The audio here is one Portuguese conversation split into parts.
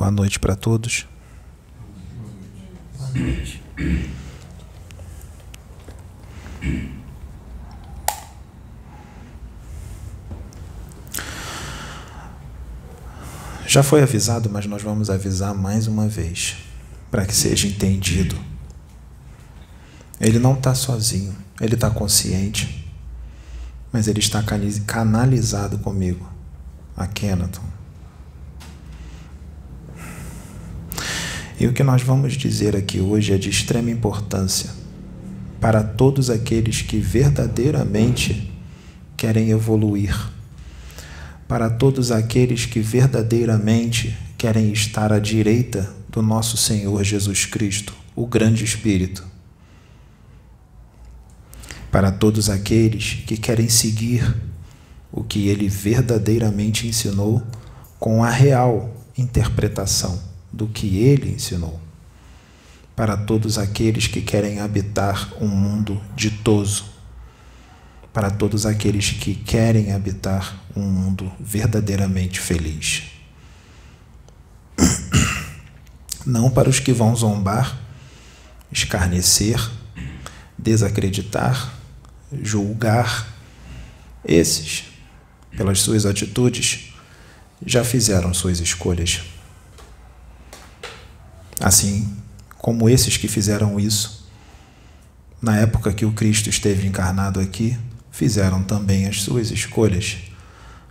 Boa noite para todos. Boa noite. Já foi avisado, mas nós vamos avisar mais uma vez, para que seja entendido. Ele não está sozinho, ele está consciente, mas ele está canalizado comigo, a Kenaton. E o que nós vamos dizer aqui hoje é de extrema importância para todos aqueles que verdadeiramente querem evoluir, para todos aqueles que verdadeiramente querem estar à direita do nosso Senhor Jesus Cristo, o Grande Espírito, para todos aqueles que querem seguir o que ele verdadeiramente ensinou com a real interpretação do que ele ensinou. Para todos aqueles que querem habitar um mundo ditoso, para todos aqueles que querem habitar um mundo verdadeiramente feliz. Não para os que vão zombar, escarnecer, desacreditar, julgar. Esses, pelas suas atitudes, já fizeram suas escolhas. Assim como esses que fizeram isso, na época que o Cristo esteve encarnado aqui, fizeram também as suas escolhas.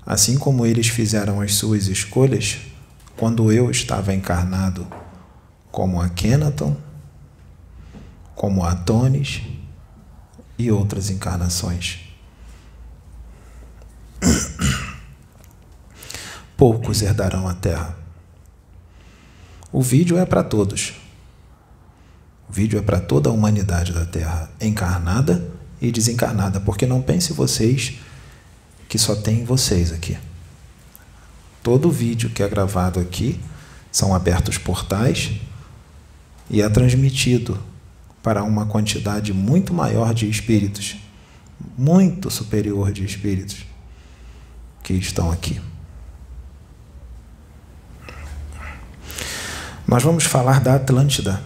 Assim como eles fizeram as suas escolhas quando eu estava encarnado, como a Kenaton, como a Tonis e outras encarnações. Poucos herdarão a terra. O vídeo é para todos. O vídeo é para toda a humanidade da Terra, encarnada e desencarnada, porque não pense vocês que só tem vocês aqui. Todo vídeo que é gravado aqui são abertos portais e é transmitido para uma quantidade muito maior de espíritos, muito superior de espíritos que estão aqui. Nós vamos falar da Atlântida.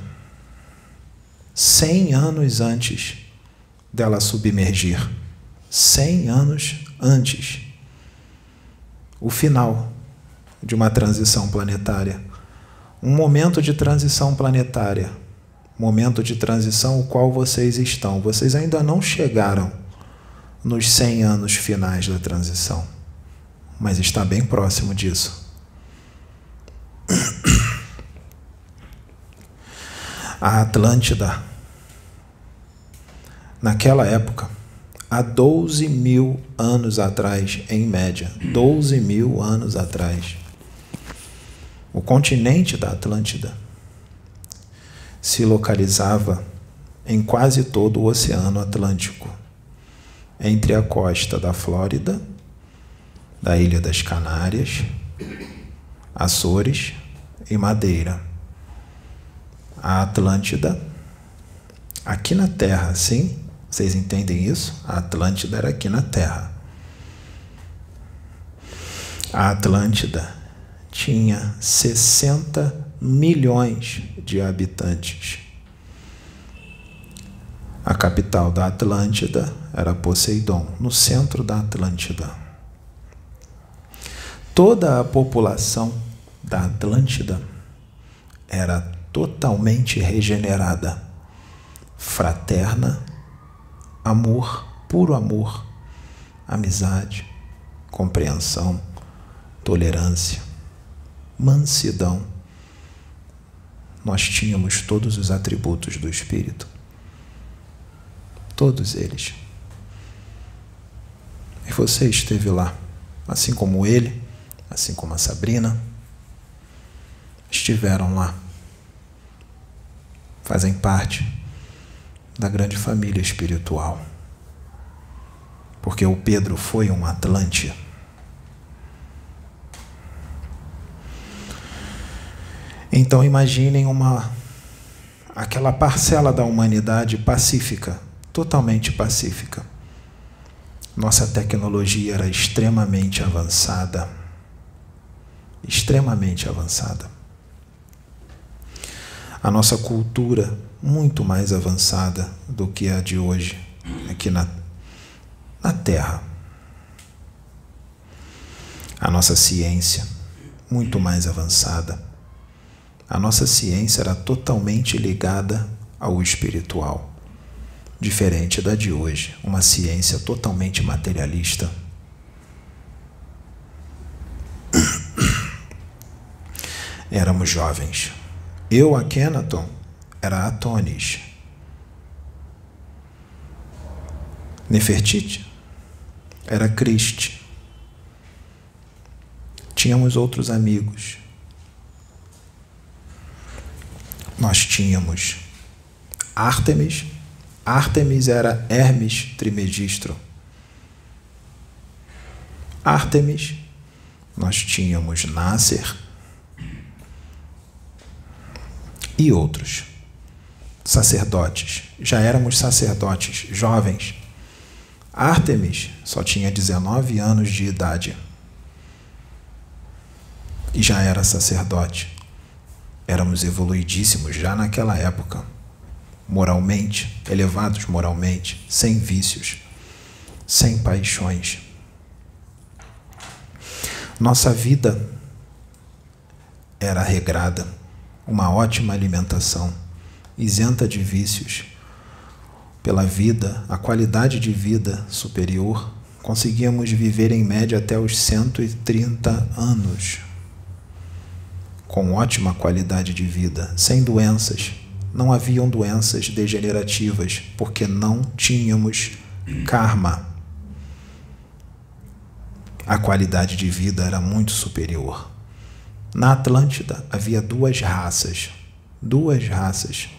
Cem anos antes dela submergir. Cem anos antes. O final de uma transição planetária. Um momento de transição planetária. Momento de transição o qual vocês estão. Vocês ainda não chegaram nos 100 anos finais da transição, mas está bem próximo disso. A Atlântida, naquela época, há 12 mil anos atrás, em média, 12 mil anos atrás, o continente da Atlântida se localizava em quase todo o Oceano Atlântico, entre a costa da Flórida, da Ilha das Canárias, Açores e Madeira a Atlântida aqui na Terra, sim? Vocês entendem isso? A Atlântida era aqui na Terra. A Atlântida tinha 60 milhões de habitantes. A capital da Atlântida era Poseidon, no centro da Atlântida. Toda a população da Atlântida era totalmente regenerada, fraterna, amor, puro amor, amizade, compreensão, tolerância, mansidão. Nós tínhamos todos os atributos do Espírito. Todos eles. E você esteve lá, assim como ele, assim como a Sabrina, estiveram lá fazem parte da grande família espiritual. Porque o Pedro foi um Atlante. Então imaginem uma aquela parcela da humanidade pacífica, totalmente pacífica. Nossa tecnologia era extremamente avançada. Extremamente avançada. A nossa cultura muito mais avançada do que a de hoje, aqui na, na Terra. A nossa ciência, muito mais avançada. A nossa ciência era totalmente ligada ao espiritual, diferente da de hoje, uma ciência totalmente materialista. Éramos jovens. Eu, a Kenaton, era Atonis. Nefertiti era Cristo. Tínhamos outros amigos. Nós tínhamos Ártemis. Ártemis era Hermes Trimegistro. Ártemis. Nós tínhamos Nasser e outros sacerdotes. Já éramos sacerdotes jovens. Ártemis só tinha 19 anos de idade e já era sacerdote. Éramos evoluidíssimos já naquela época, moralmente, elevados moralmente, sem vícios, sem paixões. Nossa vida era regrada, uma ótima alimentação isenta de vícios. Pela vida, a qualidade de vida superior, conseguíamos viver em média até os 130 anos, com ótima qualidade de vida, sem doenças. Não haviam doenças degenerativas, porque não tínhamos karma. A qualidade de vida era muito superior. Na Atlântida havia duas raças, duas raças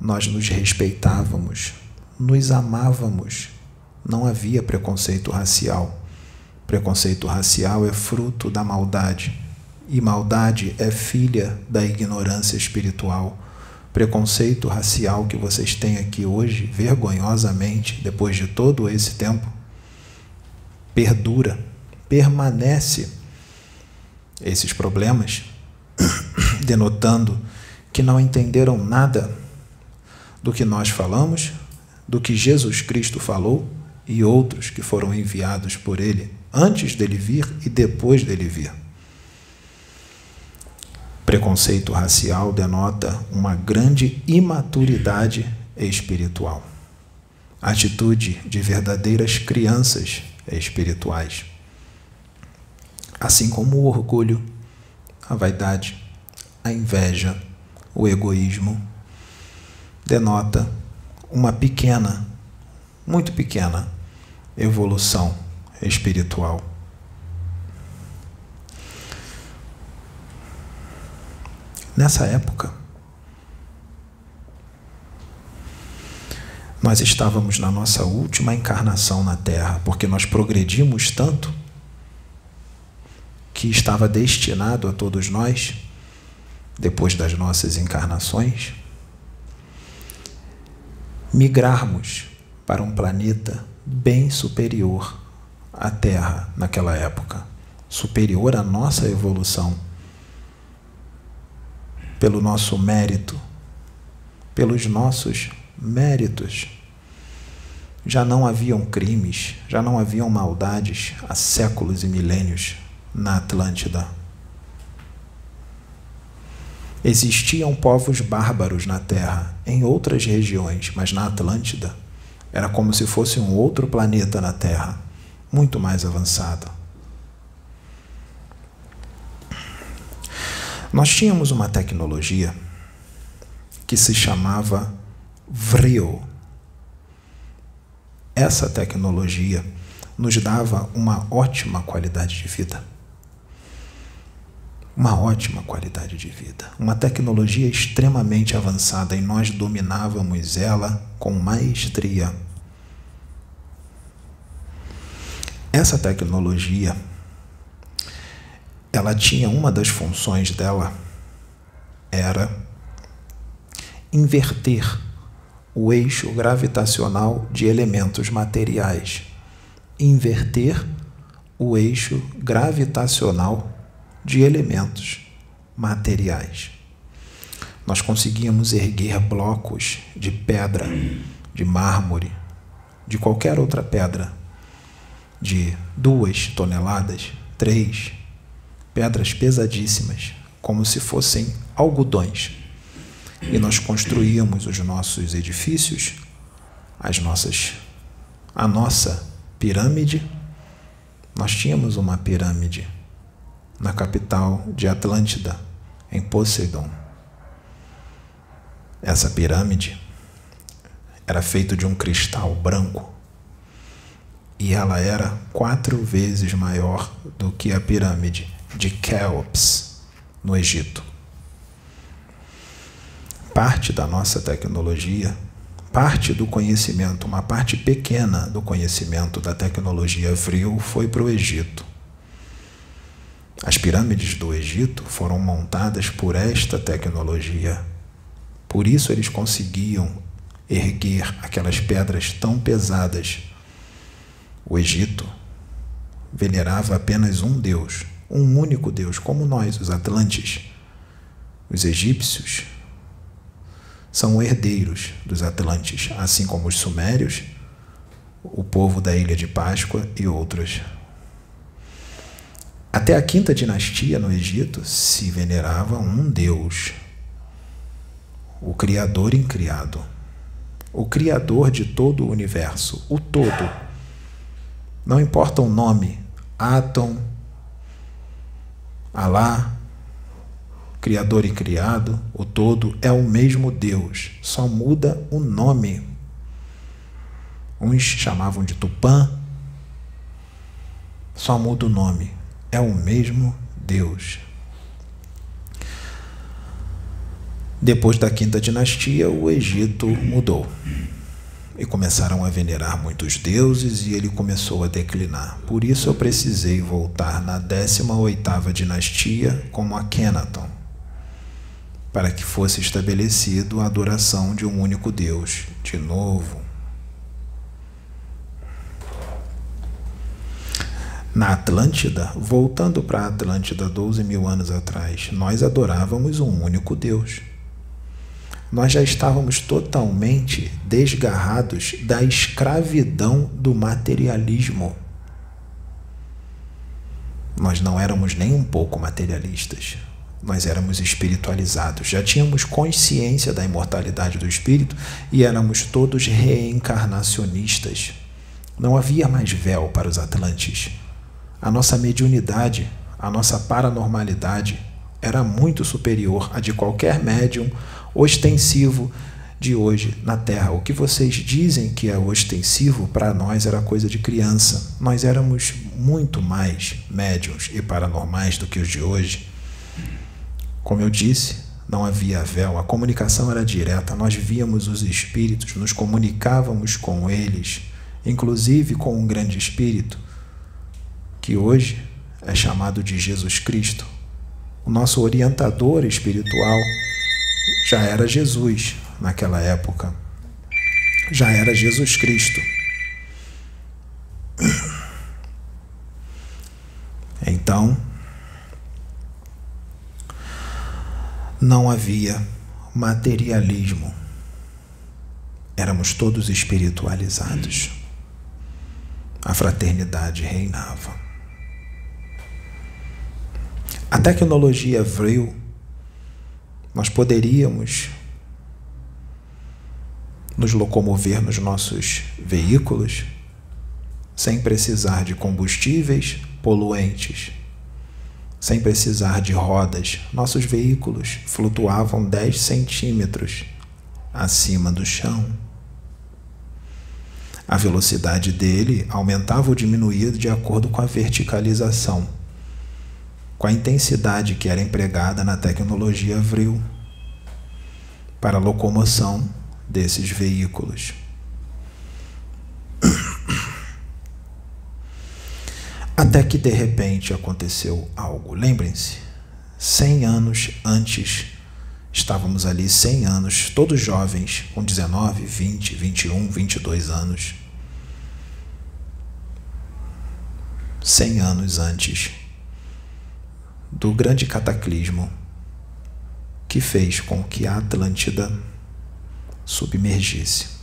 nós nos respeitávamos, nos amávamos. Não havia preconceito racial. Preconceito racial é fruto da maldade, e maldade é filha da ignorância espiritual. Preconceito racial que vocês têm aqui hoje, vergonhosamente, depois de todo esse tempo, perdura, permanece esses problemas, denotando que não entenderam nada do que nós falamos, do que Jesus Cristo falou e outros que foram enviados por ele antes dele vir e depois dele vir. Preconceito racial denota uma grande imaturidade espiritual, atitude de verdadeiras crianças espirituais, assim como o orgulho, a vaidade, a inveja, o egoísmo denota uma pequena, muito pequena evolução espiritual. Nessa época, nós estávamos na nossa última encarnação na Terra, porque nós progredimos tanto que estava destinado a todos nós, depois das nossas encarnações, migrarmos para um planeta bem superior à Terra naquela época, superior à nossa evolução, pelo nosso mérito, pelos nossos méritos. Já não haviam crimes, já não haviam maldades há séculos e milênios na Atlântida. Existiam povos bárbaros na Terra, em outras regiões, mas na Atlântida era como se fosse um outro planeta na Terra, muito mais avançado. Nós tínhamos uma tecnologia que se chamava Vril. Essa tecnologia nos dava uma ótima qualidade de vida uma ótima qualidade de vida, uma tecnologia extremamente avançada e nós dominávamos ela com maestria. Essa tecnologia, ela tinha uma das funções dela era inverter o eixo gravitacional de elementos materiais. Inverter o eixo gravitacional de elementos materiais. nós conseguíamos erguer blocos de pedra, de mármore, de qualquer outra pedra, de duas toneladas, três, pedras pesadíssimas, como se fossem algodões. E nós construíamos os nossos edifícios, as nossas, a nossa pirâmide. Nós tínhamos uma pirâmide na capital de Atlântida, em Poseidon. Essa pirâmide era feita de um cristal branco e ela era quatro vezes maior do que a pirâmide de Kéops, no Egito. Parte da nossa tecnologia, parte do conhecimento, uma parte pequena do conhecimento da tecnologia Vril foi para o Egito. As pirâmides do Egito foram montadas por esta tecnologia por isso eles conseguiam erguer aquelas pedras tão pesadas. O Egito venerava apenas um Deus, um único Deus, como nós, os Atlantes. Os egípcios são herdeiros dos Atlantes, assim como os Sumérios, o povo da Ilha de Páscoa e outros. Até a quinta dinastia no Egito se venerava um Deus, o Criador incriado, o Criador de todo o universo, o todo. Não importa o nome, Atom, Alá, Criador e criado, o todo é o mesmo Deus, só muda o nome. Uns chamavam de Tupã, só muda o nome, é o mesmo Deus. Depois da quinta dinastia, o Egito mudou e começaram a venerar muitos deuses e ele começou a declinar. Por isso eu precisei voltar na 18ª dinastia como Akhenaton, para que fosse estabelecido a adoração de um único Deus de novo. Na Atlântida, voltando para a Atlântida 12 mil anos atrás, nós adorávamos um único Deus nós já estávamos totalmente desgarrados da escravidão do materialismo. Nós não éramos nem um pouco materialistas. Nós éramos espiritualizados. Já tínhamos consciência da imortalidade do espírito e éramos todos reencarnacionistas. Não havia mais véu para os atlantes. A nossa mediunidade, a nossa paranormalidade era muito superior à de qualquer médium ostensivo de hoje na Terra. O que vocês dizem que é ostensivo, para nós era coisa de criança. Nós éramos muito mais médiums e paranormais do que os de hoje. Como eu disse, não havia véu, a comunicação era direta, nós víamos os espíritos, nos comunicávamos com eles, inclusive com um grande espírito, que hoje é chamado de Jesus Cristo, o nosso orientador espiritual já era Jesus naquela época. Já era Jesus Cristo. Então, não havia materialismo. Éramos todos espiritualizados. A fraternidade reinava. A tecnologia veio nós poderíamos nos locomover nos nossos veículos sem precisar de combustíveis poluentes, sem precisar de rodas. Nossos veículos flutuavam 10 centímetros acima do chão. A velocidade dele aumentava ou diminuía de acordo com a verticalização com a intensidade que era empregada na tecnologia Vril para a locomoção desses veículos. Até que de repente aconteceu algo. Lembrem-se, 100 anos antes, estávamos ali 100 anos, todos jovens, com 19, 20, 21, 22 anos. 100 anos antes do grande cataclismo que fez com que a Atlântida submergisse.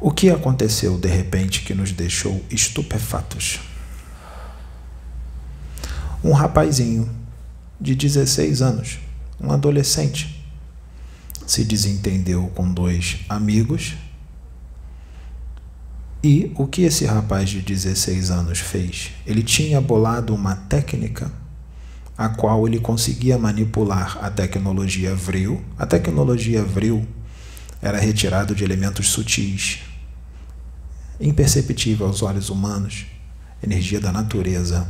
O que aconteceu de repente que nos deixou estupefatos? Um rapazinho de 16 anos, um adolescente, se desentendeu com dois amigos. E o que esse rapaz de 16 anos fez? Ele tinha bolado uma técnica a qual ele conseguia manipular a tecnologia Vril. A tecnologia Vril era retirada de elementos sutis, imperceptível aos olhos humanos, energia da natureza.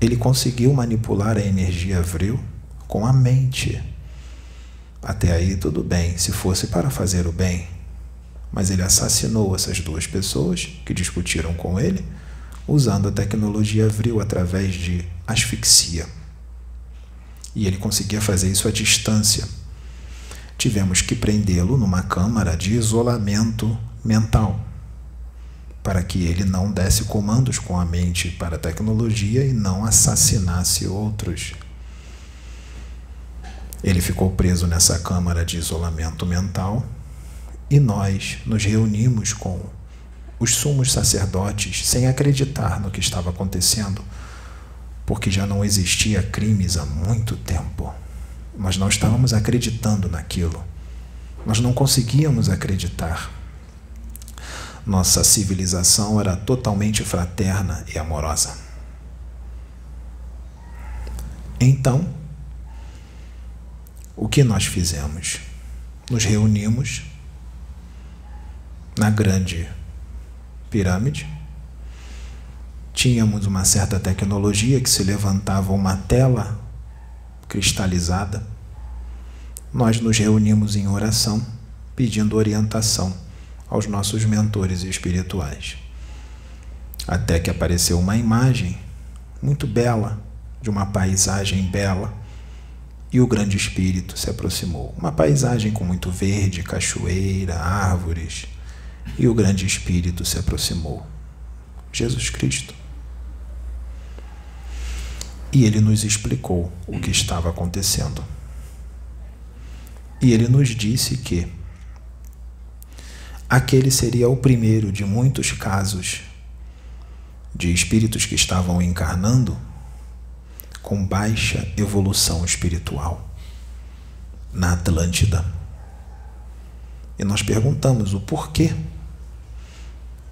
Ele conseguiu manipular a energia Vril com a mente. Até aí tudo bem, se fosse para fazer o bem. Mas ele assassinou essas duas pessoas que discutiram com ele usando a tecnologia Vril através de asfixia. E ele conseguia fazer isso à distância. Tivemos que prendê-lo numa câmara de isolamento mental, para que ele não desse comandos com a mente para a tecnologia e não assassinasse outros. Ele ficou preso nessa câmara de isolamento mental e nós nos reunimos com os sumos sacerdotes sem acreditar no que estava acontecendo, porque já não existia crimes há muito tempo. Nós não estávamos acreditando naquilo. Nós não conseguíamos acreditar. Nossa civilização era totalmente fraterna e amorosa. Então, o que nós fizemos? Nos reunimos na grande pirâmide. Tínhamos uma certa tecnologia que se levantava uma tela cristalizada. Nós nos reunimos em oração, pedindo orientação aos nossos mentores espirituais. Até que apareceu uma imagem muito bela, de uma paisagem bela, e o grande espírito se aproximou. Uma paisagem com muito verde, cachoeira, árvores, e o grande Espírito se aproximou. Jesus Cristo. E ele nos explicou o que estava acontecendo. E ele nos disse que aquele seria o primeiro de muitos casos de espíritos que estavam encarnando com baixa evolução espiritual na Atlântida. E nós perguntamos o porquê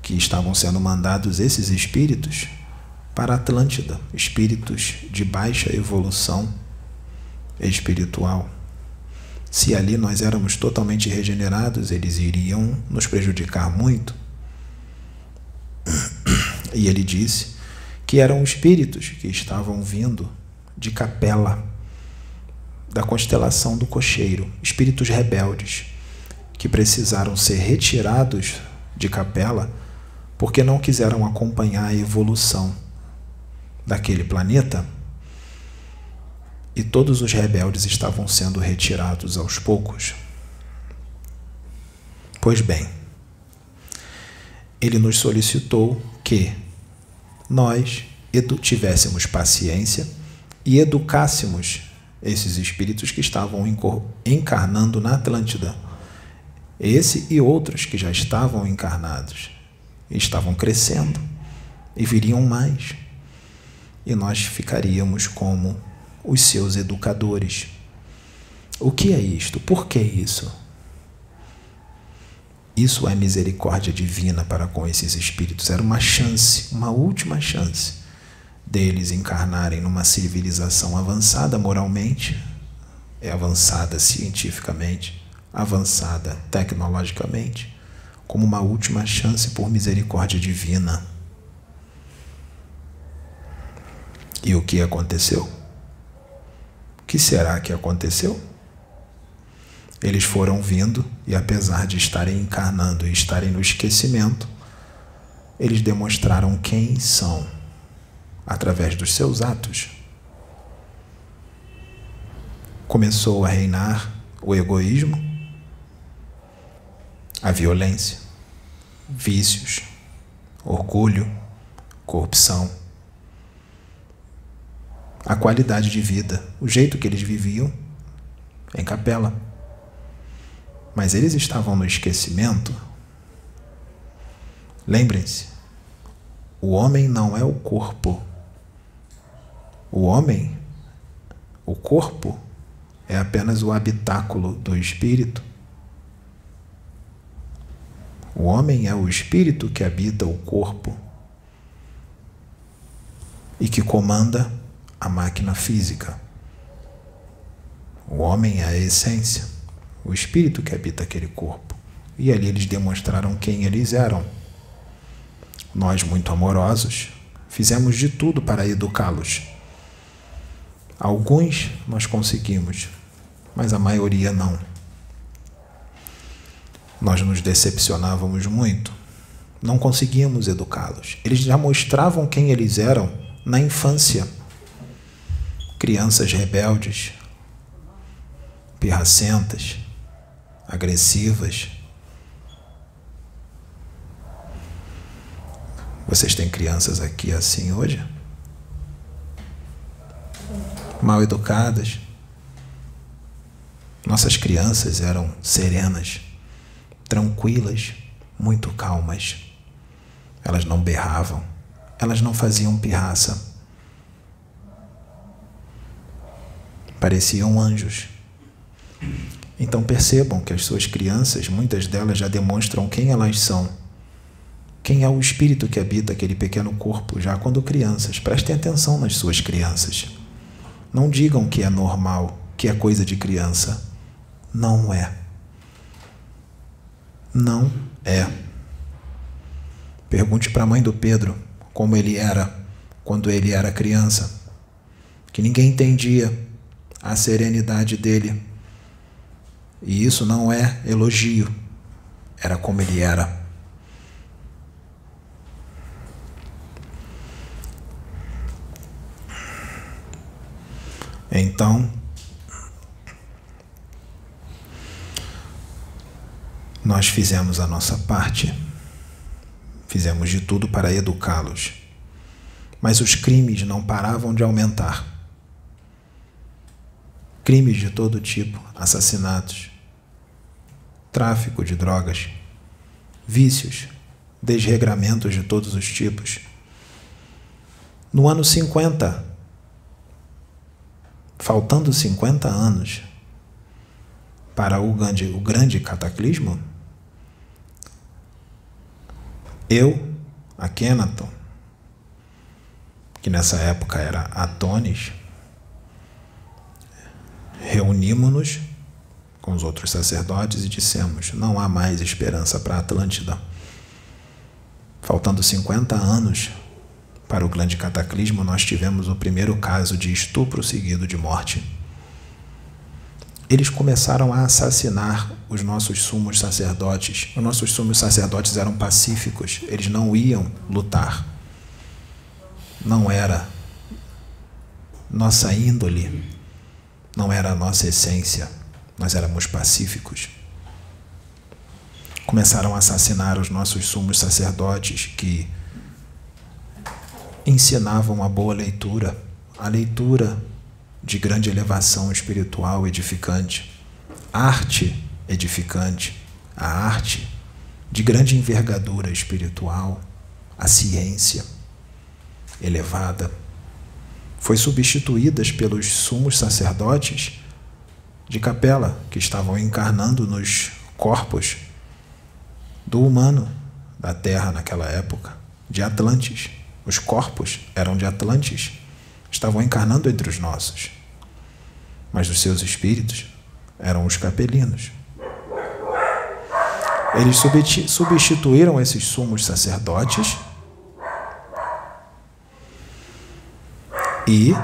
que estavam sendo mandados esses espíritos para Atlântida, espíritos de baixa evolução espiritual. Se ali nós éramos totalmente regenerados, eles iriam nos prejudicar muito. E ele disse que eram espíritos que estavam vindo de capela da constelação do cocheiro, espíritos rebeldes que precisaram ser retirados de capela porque não quiseram acompanhar a evolução daquele planeta e todos os rebeldes estavam sendo retirados aos poucos. Pois bem, ele nos solicitou que nós tivéssemos paciência e educássemos esses espíritos que estavam encarnando na Atlântida, esse e outros que já estavam encarnados estavam crescendo e viriam mais. E nós ficaríamos como os seus educadores. O que é isto? Por que isso? Isso é misericórdia divina para com esses espíritos. Era uma chance, uma última chance deles encarnarem numa civilização avançada moralmente, é avançada cientificamente, avançada tecnologicamente como uma última chance por misericórdia divina. E o que aconteceu? O que será que aconteceu? Eles foram vindo e, apesar de estarem encarnando e estarem no esquecimento, eles demonstraram quem são através dos seus atos. Começou a reinar o egoísmo, a violência, vícios, orgulho, corrupção, a qualidade de vida, o jeito que eles viviam em capela. Mas eles estavam no esquecimento. Lembrem-se, o homem não é o corpo. O homem, o corpo, é apenas o habitáculo do espírito. O homem é o espírito que habita o corpo e que comanda a máquina física. O homem é a essência, o espírito que habita aquele corpo. E ali eles demonstraram quem eles eram. Nós, muito amorosos, fizemos de tudo para educá-los. Alguns nós conseguimos, mas a maioria não. Nós nos decepcionávamos muito, não conseguíamos educá-los. Eles já mostravam quem eles eram na infância. Crianças rebeldes, pirracentas, agressivas. Vocês têm crianças aqui assim hoje? Mal educadas. Nossas crianças eram serenas, tranquilas, muito calmas. Elas não berravam, elas não faziam pirraça. Pareciam anjos. Então percebam que as suas crianças, muitas delas já demonstram quem elas são. Quem é o espírito que habita aquele pequeno corpo já quando crianças. Prestem atenção nas suas crianças. Não digam que é normal, que é coisa de criança. Não é. Não é. Pergunte para a mãe do Pedro como ele era quando ele era criança, que ninguém entendia a serenidade dele, e isso não é elogio, era como ele era. Então, nós fizemos a nossa parte, fizemos de tudo para educá-los, mas os crimes não paravam de aumentar. Crimes de todo tipo, assassinatos, tráfico de drogas, vícios, desregramentos de todos os tipos. No ano 50, faltando 50 anos para o grande, o grande cataclismo, eu, a Kenaton, que nessa época era Atones, reunimos-nos com os outros sacerdotes e dissemos: não há mais esperança para Atlântida. Faltando 50 anos para o grande cataclismo, nós tivemos o primeiro caso de estupro seguido de morte. Eles começaram a assassinar os nossos sumos sacerdotes. Os nossos sumos sacerdotes eram pacíficos, eles não iam lutar. Não era nossa índole não era a nossa essência, nós éramos pacíficos. Começaram a assassinar os nossos sumos sacerdotes que ensinavam a boa leitura, a leitura de grande elevação espiritual edificante, arte edificante, a arte de grande envergadura espiritual, a ciência elevada foi substituídas pelos sumos sacerdotes de capela que estavam encarnando nos corpos do humano da terra naquela época, de Atlantes. Os corpos eram de Atlantes, estavam encarnando entre os nossos, mas os seus espíritos eram os capelinos. Eles substituíram esses sumos sacerdotes. E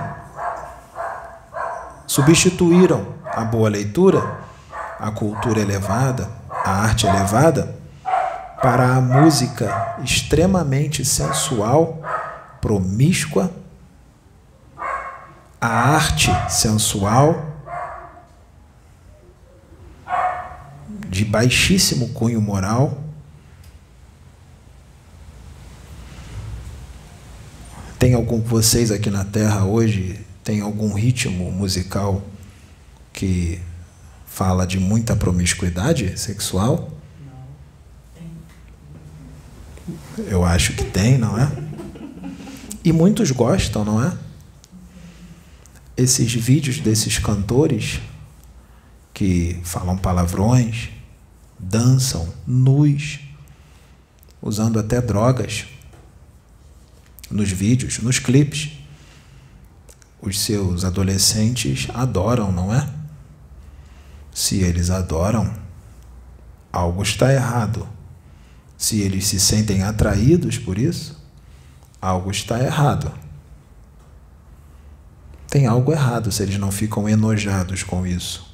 substituíram a boa leitura, a cultura elevada, a arte elevada, para a música extremamente sensual, promíscua, a arte sensual de baixíssimo cunho moral Tem algum vocês aqui na Terra hoje tem algum ritmo musical que fala de muita promiscuidade sexual? Eu acho que tem, não é? E muitos gostam, não é? Esses vídeos desses cantores que falam palavrões, dançam nus, usando até drogas nos vídeos, nos clipes. Os seus adolescentes adoram, não é? Se eles adoram, algo está errado. Se eles se sentem atraídos por isso, algo está errado. Tem algo errado se eles não ficam enojados com isso.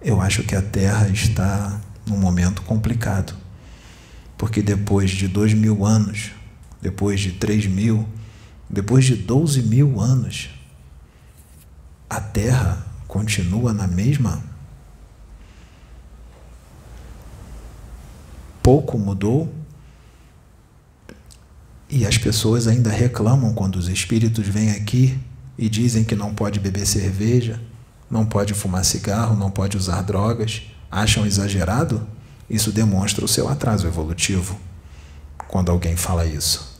Eu acho que a Terra está num momento complicado. Porque depois de dois mil anos, depois de três mil, depois de doze mil anos, a Terra continua na mesma? Pouco mudou? E as pessoas ainda reclamam quando os espíritos vêm aqui e dizem que não pode beber cerveja, não pode fumar cigarro, não pode usar drogas. Acham exagerado? Isso demonstra o seu atraso evolutivo quando alguém fala isso.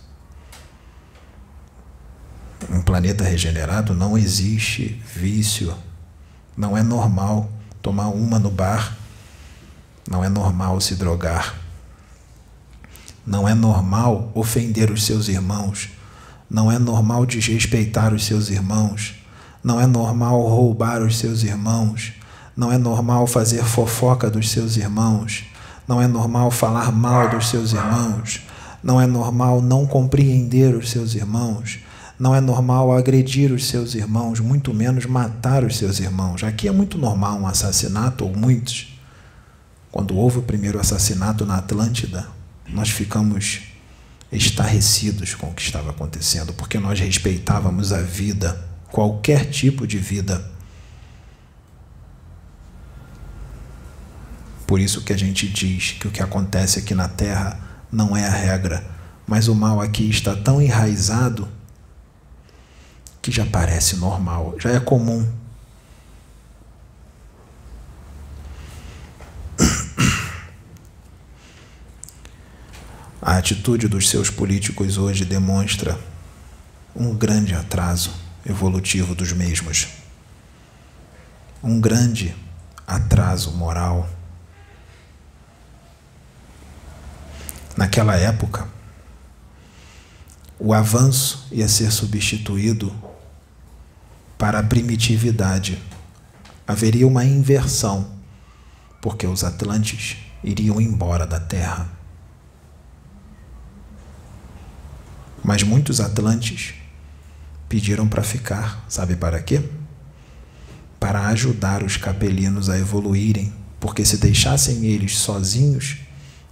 Um planeta regenerado não existe vício. Não é normal tomar uma no bar. Não é normal se drogar. Não é normal ofender os seus irmãos. Não é normal desrespeitar os seus irmãos. Não é normal roubar os seus irmãos. Não é normal fazer fofoca dos seus irmãos. Não é normal falar mal dos seus irmãos. Não é normal não compreender os seus irmãos. Não é normal agredir os seus irmãos, muito menos matar os seus irmãos. Aqui é muito normal um assassinato, ou muitos. Quando houve o primeiro assassinato na Atlântida, nós ficamos estarrecidos com o que estava acontecendo, porque nós respeitávamos a vida, qualquer tipo de vida. Por isso que a gente diz que o que acontece aqui na Terra não é a regra, mas o mal aqui está tão enraizado que já parece normal, já é comum. A atitude dos seus políticos hoje demonstra um grande atraso evolutivo dos mesmos, um grande atraso moral. Naquela época, o avanço ia ser substituído para a primitividade. Haveria uma inversão, porque os Atlantes iriam embora da Terra. Mas muitos Atlantes pediram para ficar, sabe para quê? Para ajudar os capelinos a evoluírem, porque se deixassem eles sozinhos,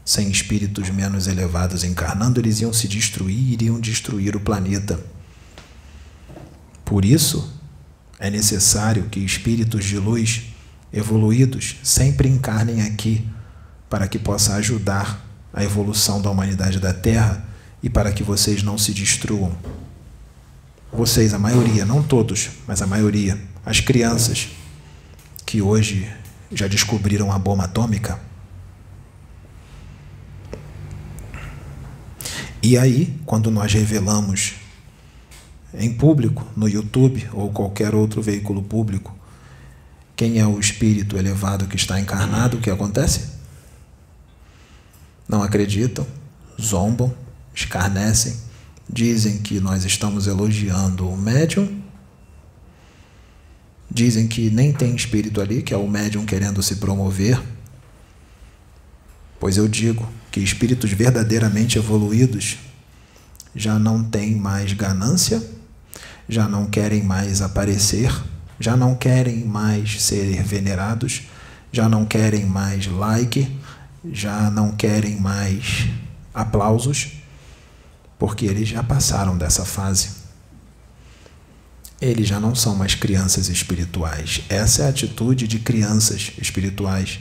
sem espíritos menos elevados encarnando, eles iam se destruir e iriam destruir o planeta. Por isso, é necessário que espíritos de luz evoluídos sempre encarnem aqui, para que possa ajudar a evolução da humanidade da Terra e para que vocês não se destruam. Vocês, a maioria, não todos, mas a maioria, as crianças que hoje já descobriram a bomba atômica, E aí, quando nós revelamos em público, no YouTube ou qualquer outro veículo público, quem é o espírito elevado que está encarnado, o que acontece? Não acreditam, zombam, escarnecem, dizem que nós estamos elogiando o médium, dizem que nem tem espírito ali, que é o médium querendo se promover. Pois eu digo, que espíritos verdadeiramente evoluídos já não têm mais ganância, já não querem mais aparecer, já não querem mais ser venerados, já não querem mais like, já não querem mais aplausos, porque eles já passaram dessa fase. Eles já não são mais crianças espirituais. Essa é a atitude de crianças espirituais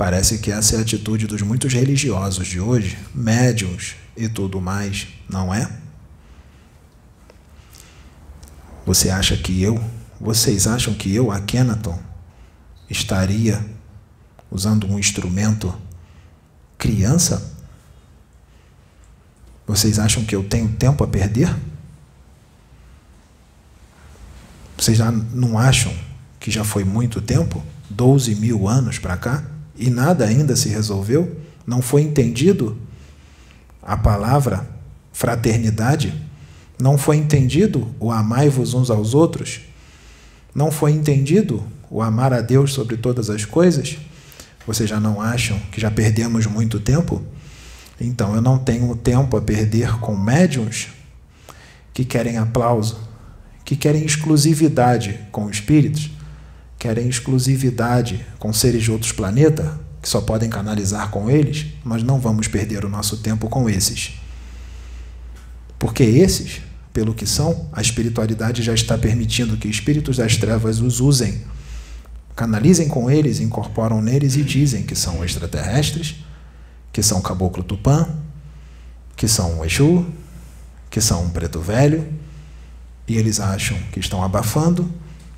Parece que essa é a atitude dos muitos religiosos de hoje, médiums e tudo mais, não é? Você acha que eu, vocês acham que eu, Akhenaton, estaria usando um instrumento criança? Vocês acham que eu tenho tempo a perder? Vocês já não acham que já foi muito tempo 12 mil anos para cá e nada ainda se resolveu? Não foi entendido a palavra fraternidade? Não foi entendido o amai-vos uns aos outros? Não foi entendido o amar a Deus sobre todas as coisas? Vocês já não acham que já perdemos muito tempo? Então eu não tenho tempo a perder com médiums que querem aplauso, que querem exclusividade com espíritos, querem exclusividade com seres de outros planetas, que só podem canalizar com eles, nós não vamos perder o nosso tempo com esses. Porque esses, pelo que são, a espiritualidade já está permitindo que espíritos das trevas os usem. Canalizem com eles, incorporam neles e dizem que são extraterrestres, que são caboclo tupã, que são Exu, que são um preto velho, e eles acham que estão abafando,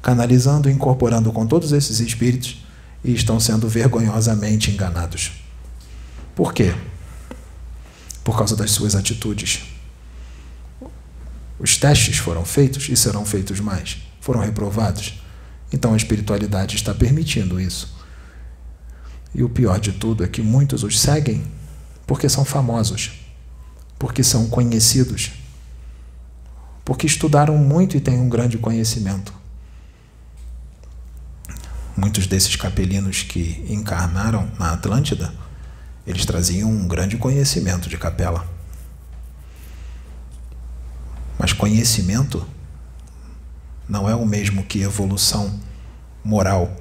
canalizando e incorporando com todos esses espíritos e estão sendo vergonhosamente enganados. Por quê? Por causa das suas atitudes. Os testes foram feitos e serão feitos mais. Foram reprovados. Então a espiritualidade está permitindo isso. E o pior de tudo é que muitos os seguem porque são famosos, porque são conhecidos, porque estudaram muito e têm um grande conhecimento. Muitos desses capelinos que encarnaram na Atlântida, eles traziam um grande conhecimento de capela. Mas conhecimento não é o mesmo que evolução moral.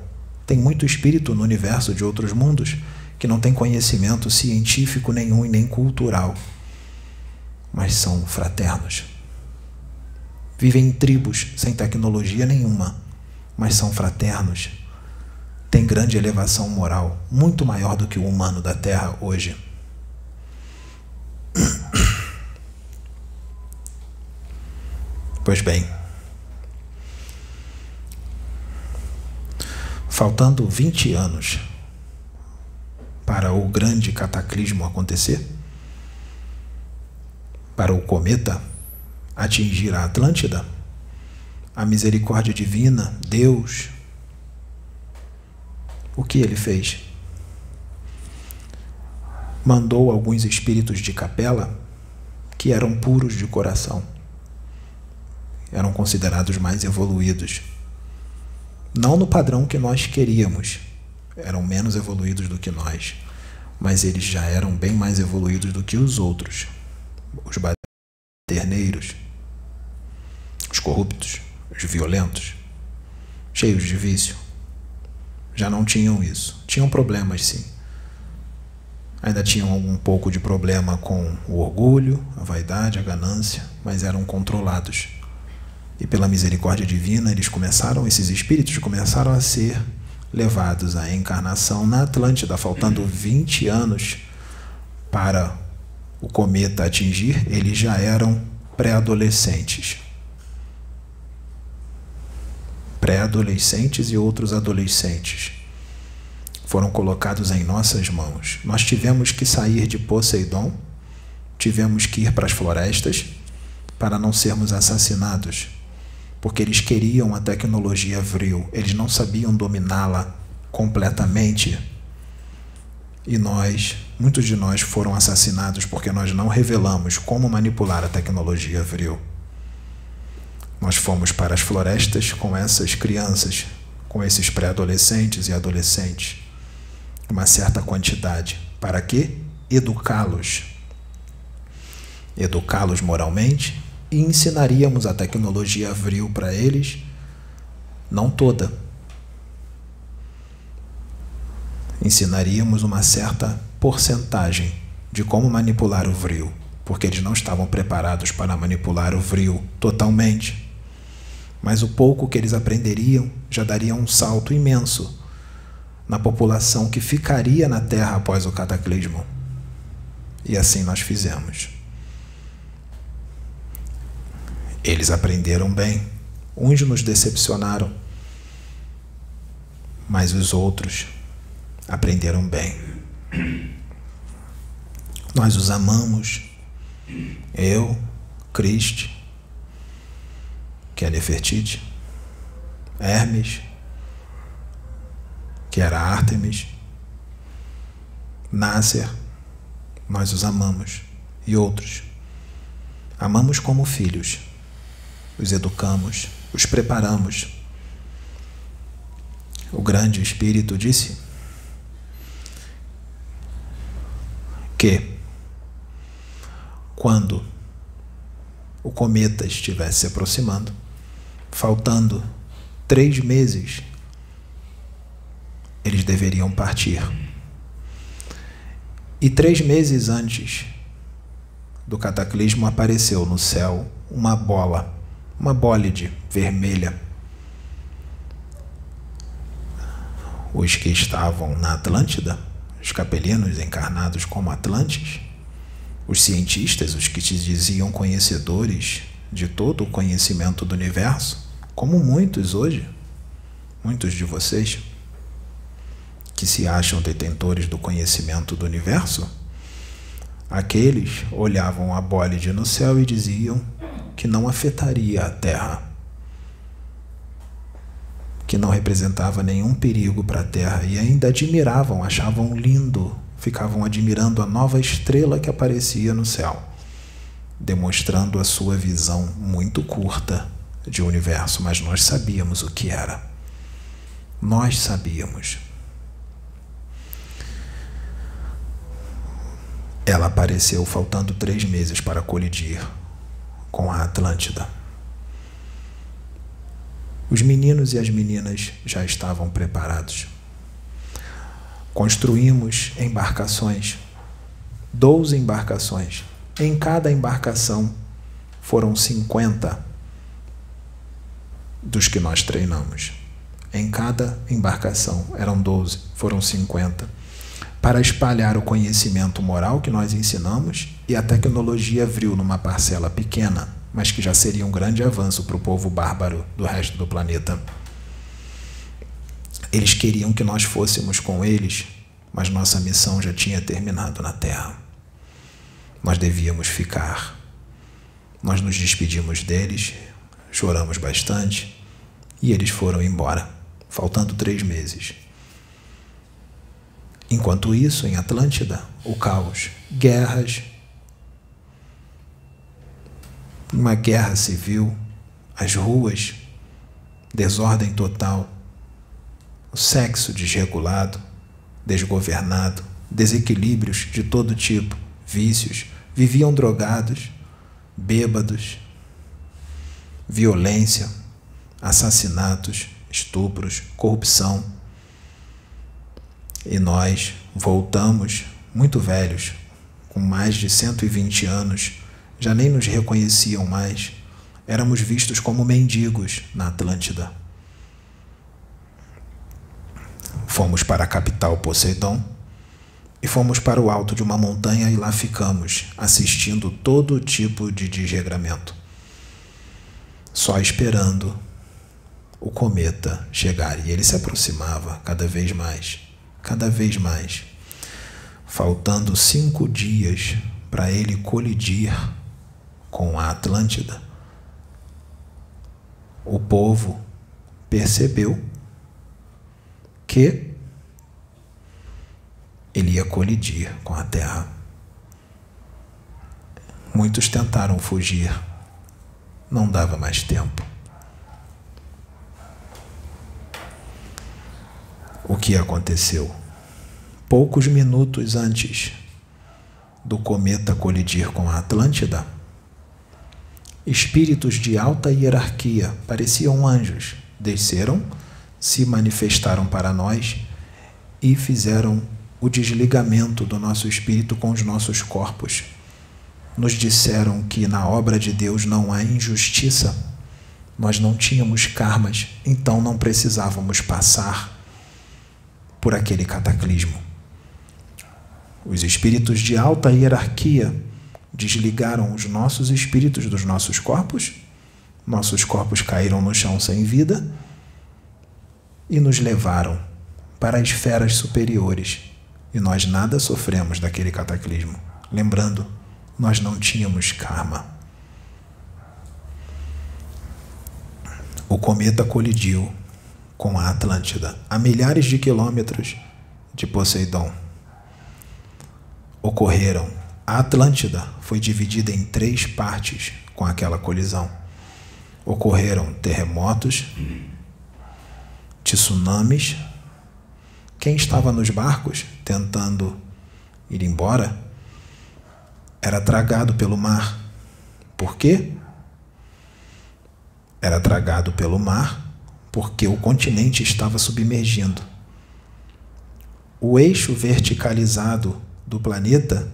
Tem muito espírito no universo de outros mundos que não tem conhecimento científico nenhum e nem cultural, mas são fraternos. Vivem em tribos sem tecnologia nenhuma, mas são fraternos. Têm grande elevação moral, muito maior do que o humano da Terra hoje. Pois bem, faltando 20 anos para o grande cataclismo acontecer, para o cometa atingir a Atlântida, a misericórdia divina, Deus, o que ele fez? Mandou alguns espíritos de capela que eram puros de coração. Eram considerados mais evoluídos. Não no padrão que nós queríamos, eram menos evoluídos do que nós, mas eles já eram bem mais evoluídos do que os outros, os baderneiros, os corruptos, os violentos, cheios de vício. Já não tinham isso. Tinham problemas, sim. Ainda tinham um pouco de problema com o orgulho, a vaidade, a ganância, mas eram controlados e pela misericórdia divina, eles começaram, esses espíritos começaram a ser levados à encarnação na Atlântida, faltando 20 anos para o cometa atingir, eles já eram pré-adolescentes. Pré-adolescentes e outros adolescentes foram colocados em nossas mãos. Nós tivemos que sair de Poseidon, tivemos que ir para as florestas para não sermos assassinados porque eles queriam a tecnologia vril, eles não sabiam dominá-la completamente. E nós, muitos de nós foram assassinados porque nós não revelamos como manipular a tecnologia vril. Nós fomos para as florestas com essas crianças, com esses pré-adolescentes e adolescentes, uma certa quantidade. Para quê? Educá-los. Educá-los moralmente, e ensinaríamos a tecnologia Vril para eles, não toda. Ensinaríamos uma certa porcentagem de como manipular o Vril, porque eles não estavam preparados para manipular o Vril totalmente. Mas o pouco que eles aprenderiam já daria um salto imenso na população que ficaria na Terra após o cataclismo. E assim nós fizemos. Eles aprenderam bem Uns nos decepcionaram, mas os outros aprenderam bem. Nós os amamos. Eu, Cristo, que é Nefertiti, Hermes, que era Ártemis, Nasser, nós os amamos, e outros. Amamos como filhos, os educamos, os preparamos. O grande Espírito disse que, quando o cometa estivesse se aproximando, faltando três meses, eles deveriam partir. E três meses antes do cataclismo apareceu no céu uma bola, uma bólide vermelha. Os que estavam na Atlântida, os capelinos encarnados como Atlantes, os cientistas, os que te diziam conhecedores de todo o conhecimento do universo, como muitos hoje, muitos de vocês, que se acham detentores do conhecimento do universo, aqueles olhavam a bólide no céu e diziam que não afetaria a Terra, que não representava nenhum perigo para a Terra e ainda admiravam, achavam lindo, ficavam admirando a nova estrela que aparecia no céu, demonstrando a sua visão muito curta de universo, mas nós sabíamos o que era. Nós sabíamos. Ela apareceu faltando três meses para colidir com a Atlântida. Os meninos e as meninas já estavam preparados. Construímos embarcações, doze embarcações. Em cada embarcação foram 50 dos que nós treinamos. Em cada embarcação eram 12, foram 50, para espalhar o conhecimento moral que nós ensinamos e a tecnologia vril numa parcela pequena, mas que já seria um grande avanço para o povo bárbaro do resto do planeta. Eles queriam que nós fôssemos com eles, mas nossa missão já tinha terminado na Terra. Nós devíamos ficar. Nós nos despedimos deles, choramos bastante e eles foram embora, faltando três meses. Enquanto isso, em Atlântida, o caos, guerras, uma guerra civil, as ruas, desordem total, o sexo desregulado, desgovernado, desequilíbrios de todo tipo, vícios, viviam drogados, bêbados, violência, assassinatos, estupros, corrupção. E nós voltamos muito velhos, com mais de 120 anos, já nem nos reconheciam mais. Éramos vistos como mendigos na Atlântida. Fomos para a capital Poseidon e fomos para o alto de uma montanha e lá ficamos, assistindo todo tipo de desregramento. Só esperando o cometa chegar. E ele se aproximava cada vez mais, cada vez mais. Faltando cinco dias para ele colidir com a Atlântida, o povo percebeu que ele ia colidir com a terra. Muitos tentaram fugir, não dava mais tempo. O que aconteceu? Poucos minutos antes do cometa colidir com a Atlântida, espíritos de alta hierarquia, pareciam anjos, desceram, se manifestaram para nós e fizeram o desligamento do nosso espírito com os nossos corpos. Nos disseram que na obra de Deus não há injustiça, nós não tínhamos karmas, então não precisávamos passar por aquele cataclismo. Os espíritos de alta hierarquia desligaram os nossos espíritos dos nossos corpos nossos corpos caíram no chão sem vida e nos levaram para as esferas superiores. E nós nada sofremos daquele cataclismo. Lembrando, nós não tínhamos karma. O cometa colidiu com a Atlântida a milhares de quilômetros de Poseidon. Ocorreram. A Atlântida foi dividida em três partes com aquela colisão. Ocorreram terremotos, tsunamis. Quem estava nos barcos tentando ir embora era tragado pelo mar. Por quê? Era tragado pelo mar porque o continente estava submergindo. O eixo verticalizado do planeta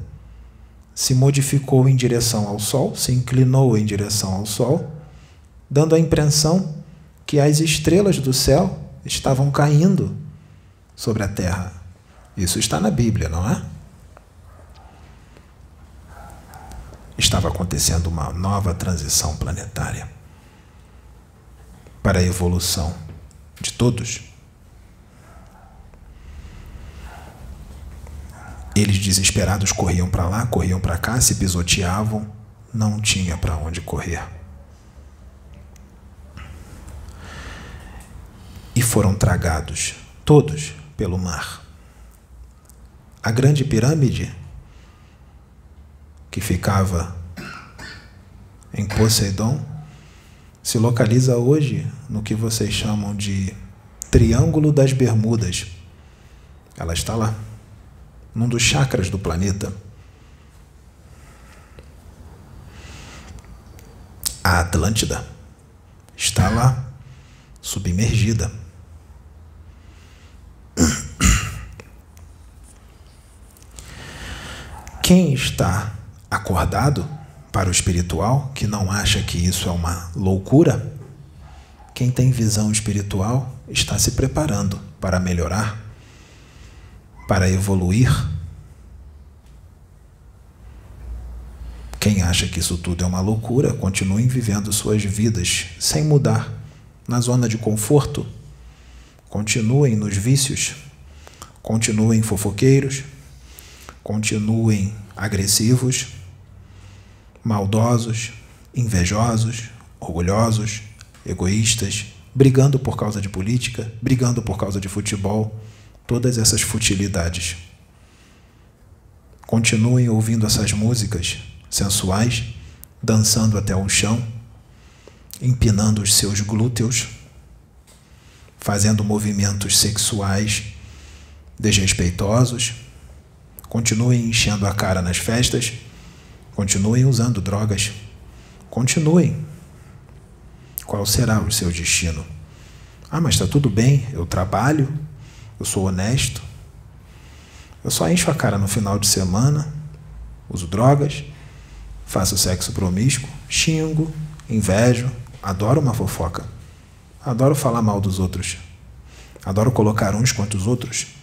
se modificou em direção ao Sol, se inclinou em direção ao Sol, dando a impressão que as estrelas do céu estavam caindo sobre a Terra. Isso está na Bíblia, não é? Estava acontecendo uma nova transição planetária para a evolução de todos. Eles desesperados corriam para lá, corriam para cá, se pisoteavam, não tinha para onde correr. E foram tragados, todos, pelo mar. A grande pirâmide, que ficava em Poseidon, se localiza hoje no que vocês chamam de Triângulo das Bermudas. Ela está lá num dos chakras do planeta. A Atlântida está lá, submergida. Quem está acordado para o espiritual, que não acha que isso é uma loucura, quem tem visão espiritual está se preparando para melhorar para evoluir. Quem acha que isso tudo é uma loucura, continuem vivendo suas vidas sem mudar, na zona de conforto. Continuem nos vícios, continuem fofoqueiros, continuem agressivos, maldosos, invejosos, orgulhosos, egoístas, brigando por causa de política, brigando por causa de futebol todas essas futilidades. Continuem ouvindo essas músicas sensuais, dançando até o chão, empinando os seus glúteos, fazendo movimentos sexuais desrespeitosos. Continuem enchendo a cara nas festas, continuem usando drogas. Continuem. Qual será o seu destino? Ah, mas está tudo bem, eu trabalho, eu sou honesto. Eu só encho a cara no final de semana, uso drogas, faço sexo promíscuo, xingo, invejo, adoro uma fofoca. Adoro falar mal dos outros. Adoro colocar uns contra os outros.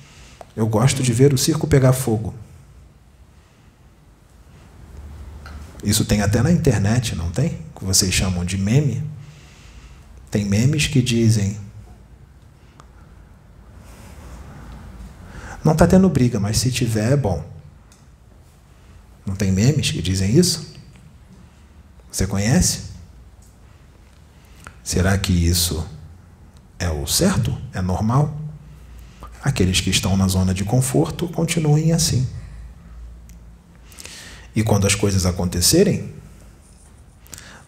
Eu gosto de ver o circo pegar fogo. Isso tem até na internet, não tem? Que vocês chamam de meme. Tem memes que dizem Não está tendo briga, mas se tiver, é bom. Não tem memes que dizem isso? Você conhece? Será que isso é o certo? É normal? Aqueles que estão na zona de conforto continuem assim. E quando as coisas acontecerem,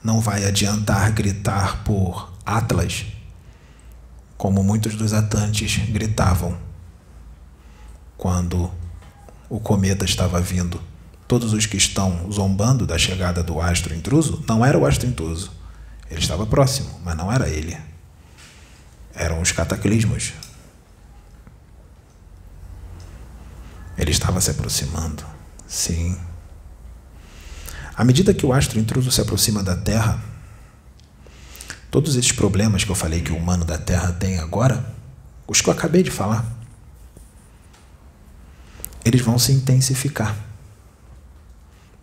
não vai adiantar gritar por Atlas, como muitos dos atantes gritavam quando o cometa estava vindo. Todos os que estão zombando da chegada do astro intruso não era o astro intruso. Ele estava próximo, mas não era ele. Eram os cataclismos. Ele estava se aproximando. Sim. À medida que o astro intruso se aproxima da Terra, todos esses problemas que eu falei que o humano da Terra tem agora, os que eu acabei de falar, eles vão se intensificar.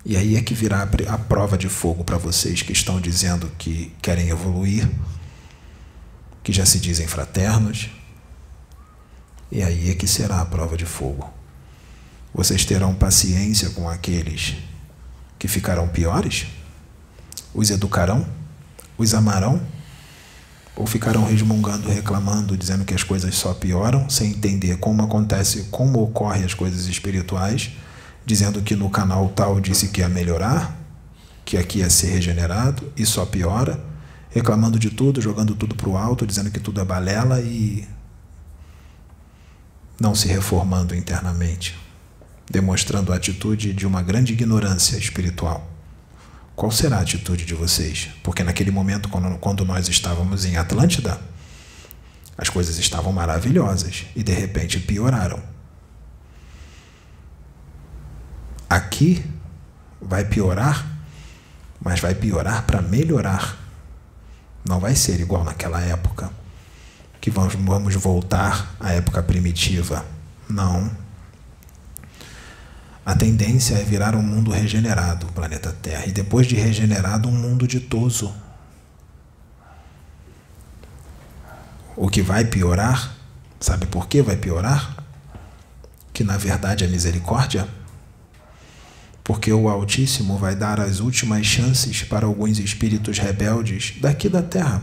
E aí é que virá a prova de fogo para vocês que estão dizendo que querem evoluir, que já se dizem fraternos. E aí é que será a prova de fogo. Vocês terão paciência com aqueles que ficarão piores? Os educarão? Os amarão? Ou ficarão resmungando, reclamando, dizendo que as coisas só pioram, sem entender como acontece, como ocorrem as coisas espirituais, dizendo que no canal tal disse que ia melhorar, que aqui ia ser regenerado e só piora, reclamando de tudo, jogando tudo para o alto, dizendo que tudo é balela e não se reformando internamente, demonstrando a atitude de uma grande ignorância espiritual. Qual será a atitude de vocês? Porque naquele momento, quando, quando nós estávamos em Atlântida, as coisas estavam maravilhosas e de repente pioraram. Aqui vai piorar, mas vai piorar para melhorar. Não vai ser igual naquela época, que vamos, vamos voltar à época primitiva. Não a tendência é virar um mundo regenerado, o planeta Terra, e depois de regenerado, um mundo ditoso. O que vai piorar, sabe por que vai piorar? Que na verdade é misericórdia. Porque o Altíssimo vai dar as últimas chances para alguns espíritos rebeldes daqui da Terra,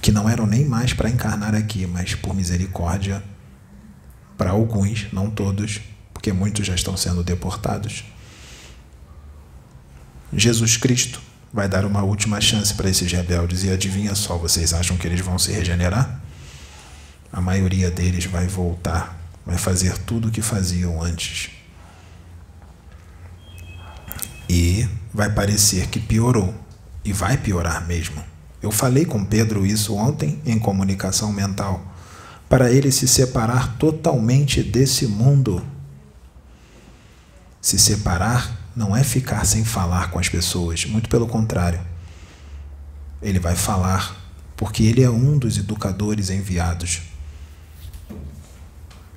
que não eram nem mais para encarnar aqui, mas por misericórdia para alguns, não todos, porque muitos já estão sendo deportados. Jesus Cristo vai dar uma última chance para esses rebeldes e adivinha só, vocês acham que eles vão se regenerar? A maioria deles vai voltar, vai fazer tudo o que faziam antes. E vai parecer que piorou, e vai piorar mesmo. Eu falei com Pedro isso ontem em comunicação mental para ele se separar totalmente desse mundo. Se separar não é ficar sem falar com as pessoas, muito pelo contrário. Ele vai falar, porque ele é um dos educadores enviados.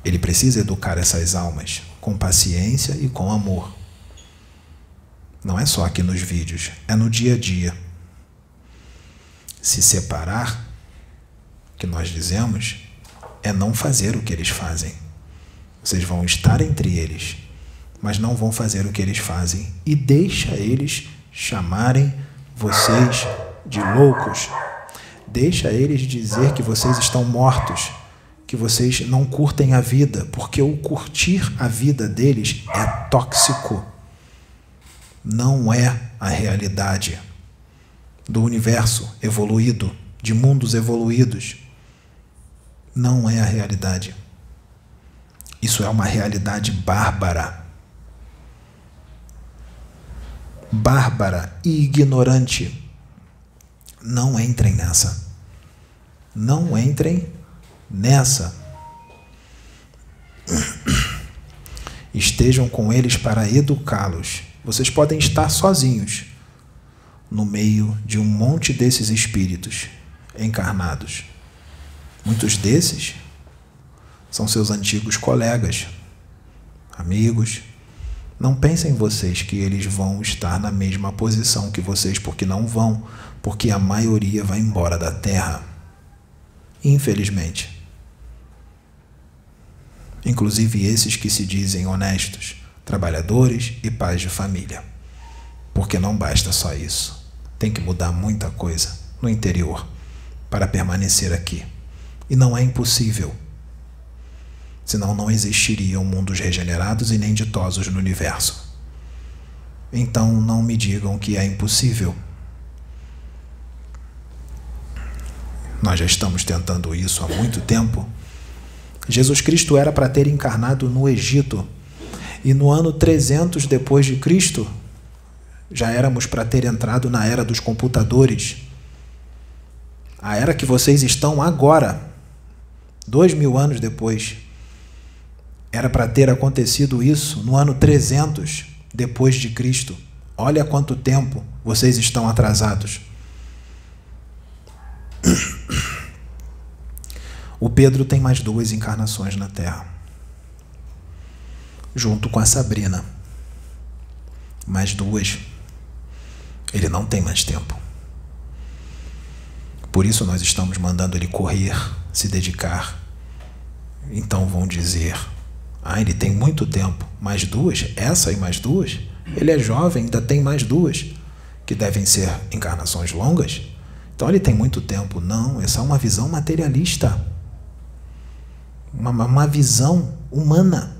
Ele precisa educar essas almas com paciência e com amor. Não é só aqui nos vídeos, é no dia a dia. Se separar, que nós dizemos, é não fazer o que eles fazem. Vocês vão estar entre eles, mas não vão fazer o que eles fazem. E deixa eles chamarem vocês de loucos. Deixa eles dizer que vocês estão mortos, que vocês não curtem a vida, porque o curtir a vida deles é tóxico. Não é a realidade do universo evoluído, de mundos evoluídos não é a realidade. Isso é uma realidade bárbara. Bárbara e ignorante. Não entrem nessa. Não entrem nessa. Estejam com eles para educá-los. Vocês podem estar sozinhos no meio de um monte desses espíritos encarnados. Muitos desses são seus antigos colegas, amigos. Não pensem vocês que eles vão estar na mesma posição que vocês, porque não vão, porque a maioria vai embora da Terra. Infelizmente. Inclusive esses que se dizem honestos, trabalhadores e pais de família. Porque não basta só isso. Tem que mudar muita coisa no interior para permanecer aqui. E não é impossível. Senão não existiriam mundos regenerados e nem ditosos no universo. Então não me digam que é impossível. Nós já estamos tentando isso há muito tempo. Jesus Cristo era para ter encarnado no Egito. E no ano 300 depois de Cristo, já éramos para ter entrado na era dos computadores. A era que vocês estão agora dois mil anos depois. Era para ter acontecido isso no ano 300 depois de Cristo. Olha quanto tempo vocês estão atrasados. O Pedro tem mais duas encarnações na Terra. junto com a Sabrina. Mais duas. Ele não tem mais tempo. Por isso nós estamos mandando ele correr, se dedicar. Então vão dizer: Ah, ele tem muito tempo. Mais duas? Essa e mais duas? Ele é jovem, ainda tem mais duas, que devem ser encarnações longas. Então ele tem muito tempo. Não, essa é uma visão materialista. Uma, uma visão humana.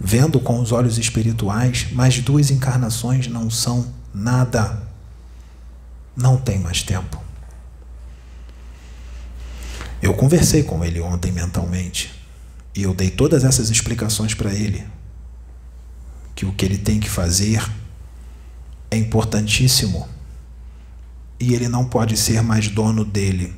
Vendo com os olhos espirituais, mais duas encarnações não são nada. Não tem mais tempo. Eu conversei com ele ontem mentalmente e eu dei todas essas explicações para ele. Que o que ele tem que fazer é importantíssimo e ele não pode ser mais dono dele.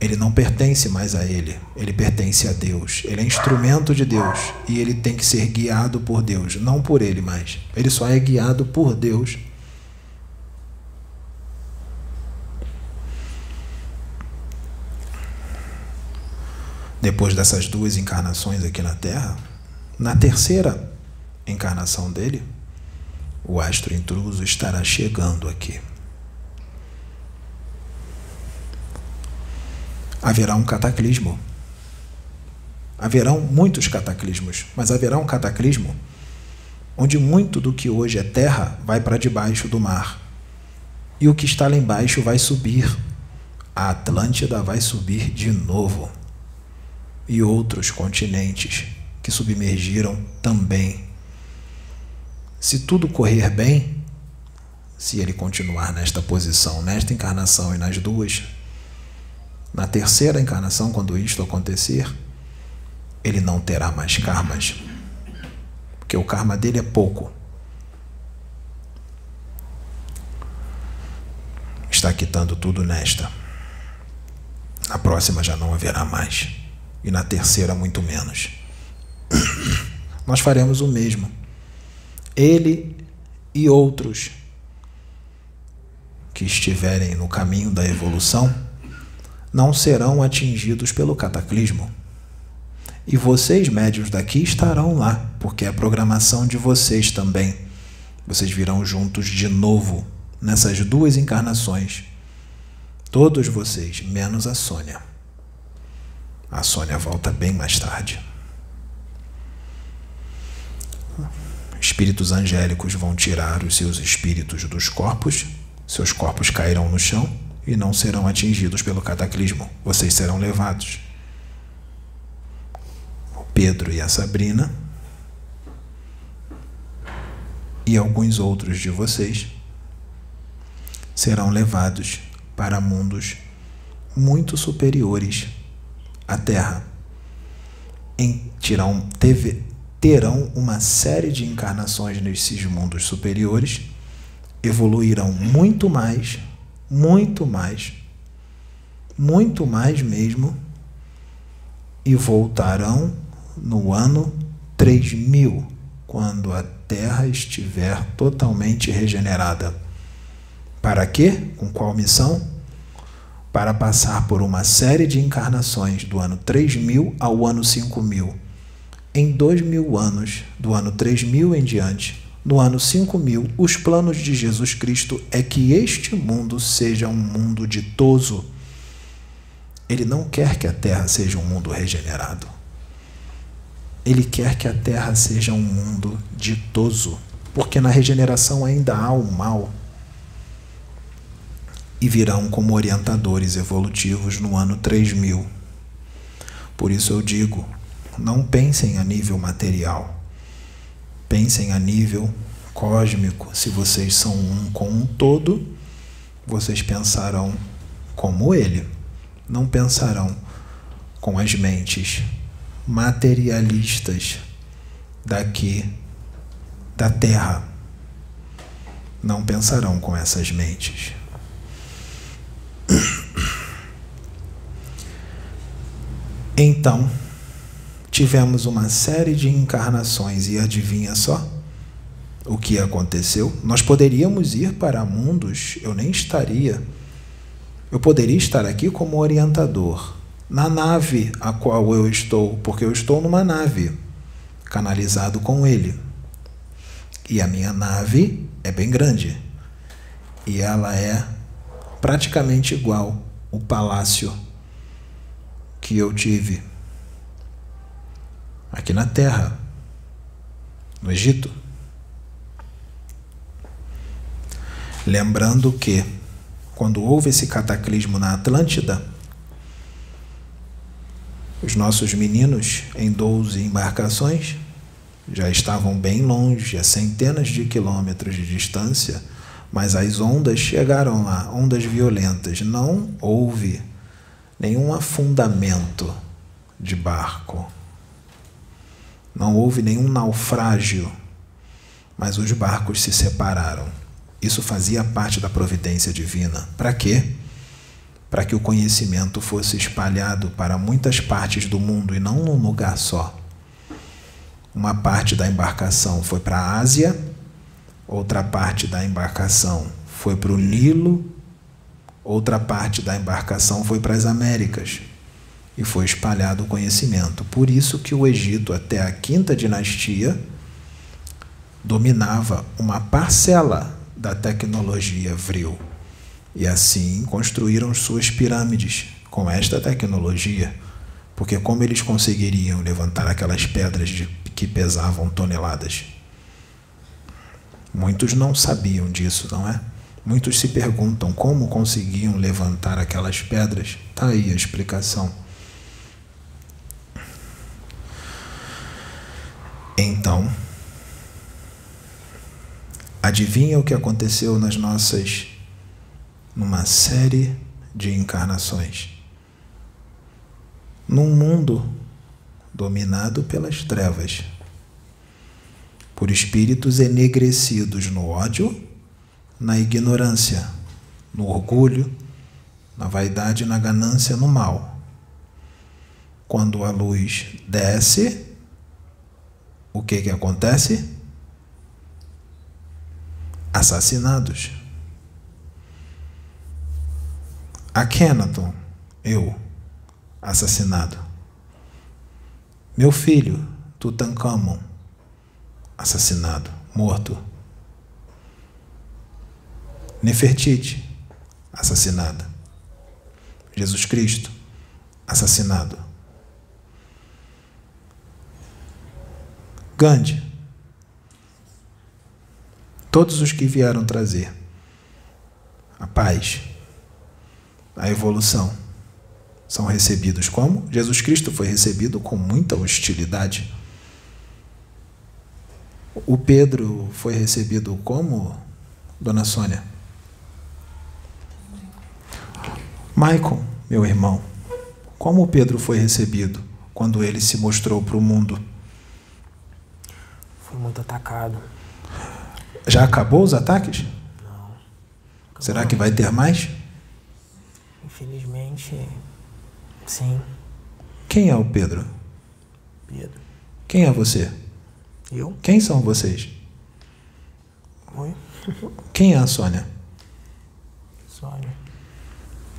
Ele não pertence mais a ele, ele pertence a Deus. Ele é instrumento de Deus e ele tem que ser guiado por Deus, não por ele mais. Ele só é guiado por Deus. Depois dessas duas encarnações aqui na Terra, na terceira encarnação dele, o astro intruso estará chegando aqui. haverá um cataclismo. Haverão muitos cataclismos, mas haverá um cataclismo onde muito do que hoje é terra vai para debaixo do mar. E o que está lá embaixo vai subir. A Atlântida vai subir de novo. E outros continentes que submergiram também. Se tudo correr bem, se ele continuar nesta posição, nesta encarnação e nas duas, na terceira encarnação, quando isto acontecer, ele não terá mais karmas. Porque o karma dele é pouco. Está quitando tudo nesta. Na próxima já não haverá mais. E na terceira, muito menos. Nós faremos o mesmo. Ele e outros que estiverem no caminho da evolução não serão atingidos pelo cataclismo. E vocês, médios daqui, estarão lá, porque é a programação de vocês também. Vocês virão juntos de novo nessas duas encarnações. Todos vocês, menos a Sônia. A Sônia volta bem mais tarde. Espíritos angélicos vão tirar os seus espíritos dos corpos, seus corpos cairão no chão e não serão atingidos pelo cataclismo. Vocês serão levados. O Pedro e a Sabrina e alguns outros de vocês serão levados para mundos muito superiores à Terra. Em, tirão, teve, terão uma série de encarnações nesses mundos superiores, evoluirão muito mais muito mais, muito mais mesmo, e voltarão no ano 3000, quando a Terra estiver totalmente regenerada. Para quê? Com qual missão? Para passar por uma série de encarnações do ano 3000 ao ano 5000. Em dois mil anos, do ano 3000 em diante, no ano 5000, os planos de Jesus Cristo é que este mundo seja um mundo ditoso. Ele não quer que a terra seja um mundo regenerado. Ele quer que a terra seja um mundo ditoso, porque na regeneração ainda há o mal. E virão como orientadores evolutivos no ano 3000. Por isso eu digo: não pensem a nível material Pensem a nível cósmico. Se vocês são um com um todo, vocês pensarão como ele. Não pensarão com as mentes materialistas daqui da Terra. Não pensarão com essas mentes. Então, tivemos uma série de encarnações e adivinha só o que aconteceu? Nós poderíamos ir para mundos, eu nem estaria. Eu poderia estar aqui como orientador, na nave a qual eu estou, porque eu estou numa nave, canalizado com ele. E a minha nave é bem grande. E ela é praticamente igual o palácio que eu tive aqui na Terra, no Egito. Lembrando que, quando houve esse cataclismo na Atlântida, os nossos meninos, em 12 embarcações, já estavam bem longe, a centenas de quilômetros de distância, mas as ondas chegaram lá, ondas violentas. Não houve nenhum afundamento de barco. Não houve nenhum naufrágio, mas os barcos se separaram. Isso fazia parte da providência divina. Para quê? Para que o conhecimento fosse espalhado para muitas partes do mundo e não num lugar só. Uma parte da embarcação foi para a Ásia, outra parte da embarcação foi para o Nilo, outra parte da embarcação foi para as Américas e foi espalhado o conhecimento. Por isso que o Egito, até a quinta dinastia, dominava uma parcela da tecnologia vril. E assim construíram suas pirâmides com esta tecnologia. Porque como eles conseguiriam levantar aquelas pedras de, que pesavam toneladas? Muitos não sabiam disso, não é? Muitos se perguntam como conseguiam levantar aquelas pedras. Está aí a explicação. Então, adivinha o que aconteceu nas nossas numa série de encarnações. Num mundo dominado pelas trevas, por espíritos enegrecidos no ódio, na ignorância, no orgulho, na vaidade, na ganância, no mal. Quando a luz desce, o que, que acontece? Assassinados. Akhenaton, eu, assassinado. Meu filho, Tutankhamon, assassinado, morto. Nefertiti, assassinada. Jesus Cristo, assassinado. Gandhi. Todos os que vieram trazer a paz, a evolução, são recebidos como? Jesus Cristo foi recebido com muita hostilidade. O Pedro foi recebido como, Dona Sônia? Maicon, meu irmão, como o Pedro foi recebido quando ele se mostrou para o mundo? Foi muito atacado. Já acabou os ataques? Não. Acabou Será que vai ter mais? Infelizmente, sim. Quem é o Pedro? Pedro. Quem é você? Eu? Quem são vocês? Oi? Quem é a Sônia? Sônia.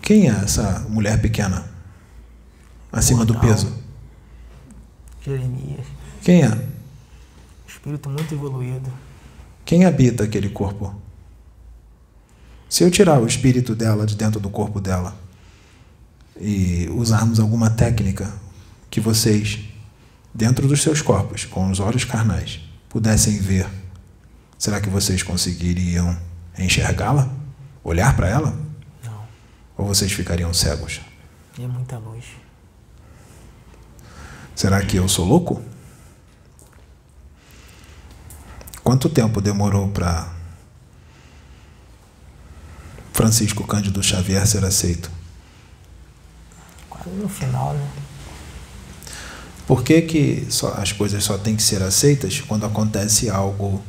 Quem é essa mulher pequena? Acima do Mortal. peso? Jeremias. Quem é? Espírito muito evoluído. Quem habita aquele corpo? Se eu tirar o espírito dela de dentro do corpo dela e usarmos alguma técnica que vocês, dentro dos seus corpos, com os olhos carnais, pudessem ver, será que vocês conseguiriam enxergá-la? Olhar para ela? Não. Ou vocês ficariam cegos? É muita luz. Será que eu sou louco? Quanto tempo demorou para Francisco Cândido Xavier ser aceito? Quase no final, né? Por que, que só- as coisas só têm que ser aceitas quando acontece algo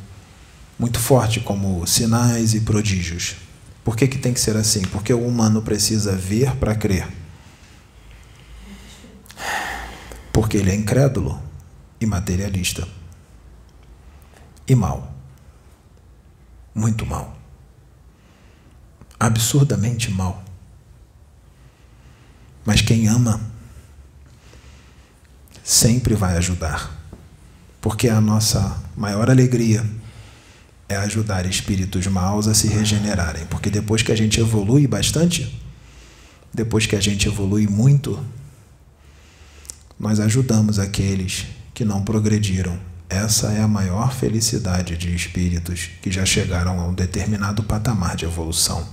muito forte, como sinais e prodígios? Por que, que tem que ser assim? Porque o humano precisa ver para crer. Porque ele é incrédulo e materialista. E mal. Muito mal. Absurdamente mal. Mas quem ama sempre vai ajudar. Porque a nossa maior alegria é ajudar espíritos maus a se regenerarem. Porque depois que a gente evolui bastante, depois que a gente evolui muito, nós ajudamos aqueles que não progrediram. Essa é a maior felicidade de espíritos que já chegaram a um determinado patamar de evolução.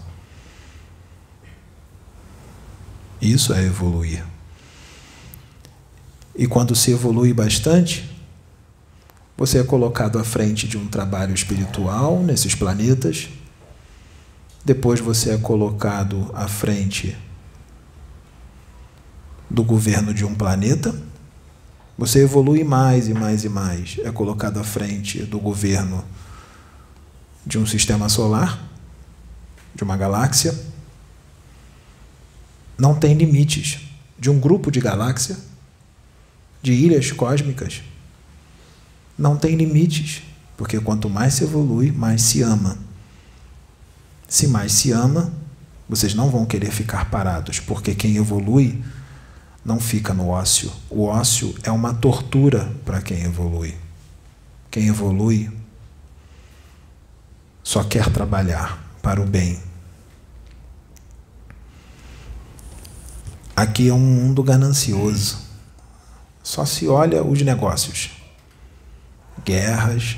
Isso é evoluir. E quando se evolui bastante, você é colocado à frente de um trabalho espiritual nesses planetas. Depois você é colocado à frente do governo de um planeta. Você evolui mais e mais e mais. É colocado à frente do governo de um sistema solar, de uma galáxia. Não tem limites. De um grupo de galáxia de ilhas cósmicas. Não tem limites, porque quanto mais se evolui, mais se ama. Se mais se ama, vocês não vão querer ficar parados, porque quem evolui não fica no ócio. O ócio é uma tortura para quem evolui. Quem evolui só quer trabalhar para o bem. Aqui é um mundo ganancioso. Só se olha os negócios. Guerras.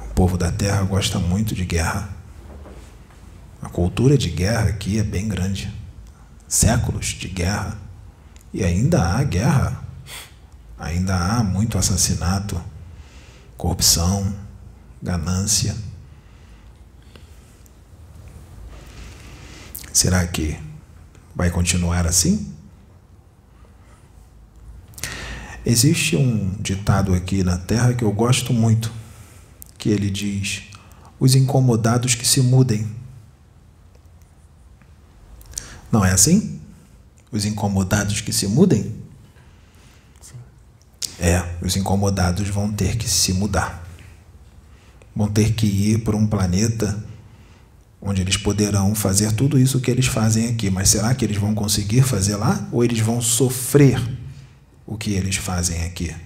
O povo da terra gosta muito de guerra. A cultura de guerra aqui é bem grande. Séculos de guerra. E ainda há guerra. Ainda há muito assassinato, corrupção, ganância. Será que vai continuar assim? Existe um ditado aqui na Terra que eu gosto muito, que ele diz: os incomodados que se mudem. Não é assim? Os incomodados que se mudem? É, os incomodados vão ter que se mudar. Vão ter que ir para um planeta onde eles poderão fazer tudo isso que eles fazem aqui. Mas será que eles vão conseguir fazer lá? Ou eles vão sofrer o que eles fazem aqui.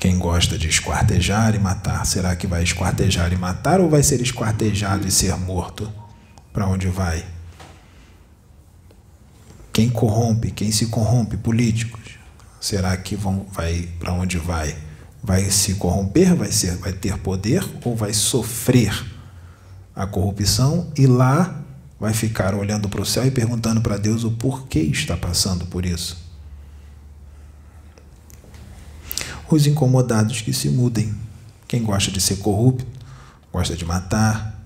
Quem gosta de esquartejar e matar, será que vai esquartejar e matar ou vai ser esquartejado e ser morto? Para onde vai? Quem corrompe, quem se corrompe, políticos, será que vão vai para onde vai? Vai se corromper, vai ser, vai ter poder ou vai sofrer a corrupção e lá vai ficar olhando para o céu e perguntando para Deus o porquê está passando por isso. Os incomodados que se mudem. Quem gosta de ser corrupto, gosta de matar,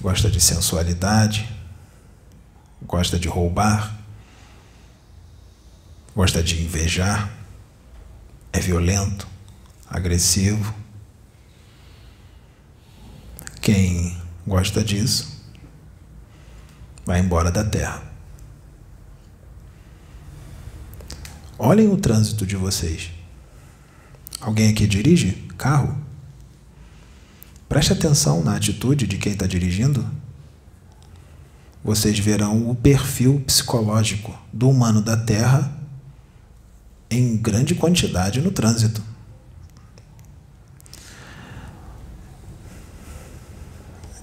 gosta de sensualidade, gosta de roubar, gosta de invejar, é violento, agressivo. Quem gosta disso vai embora da Terra. Olhem o trânsito de vocês. Alguém aqui dirige carro? Preste atenção na atitude de quem está dirigindo. Vocês verão o perfil psicológico do humano da Terra em grande quantidade no trânsito.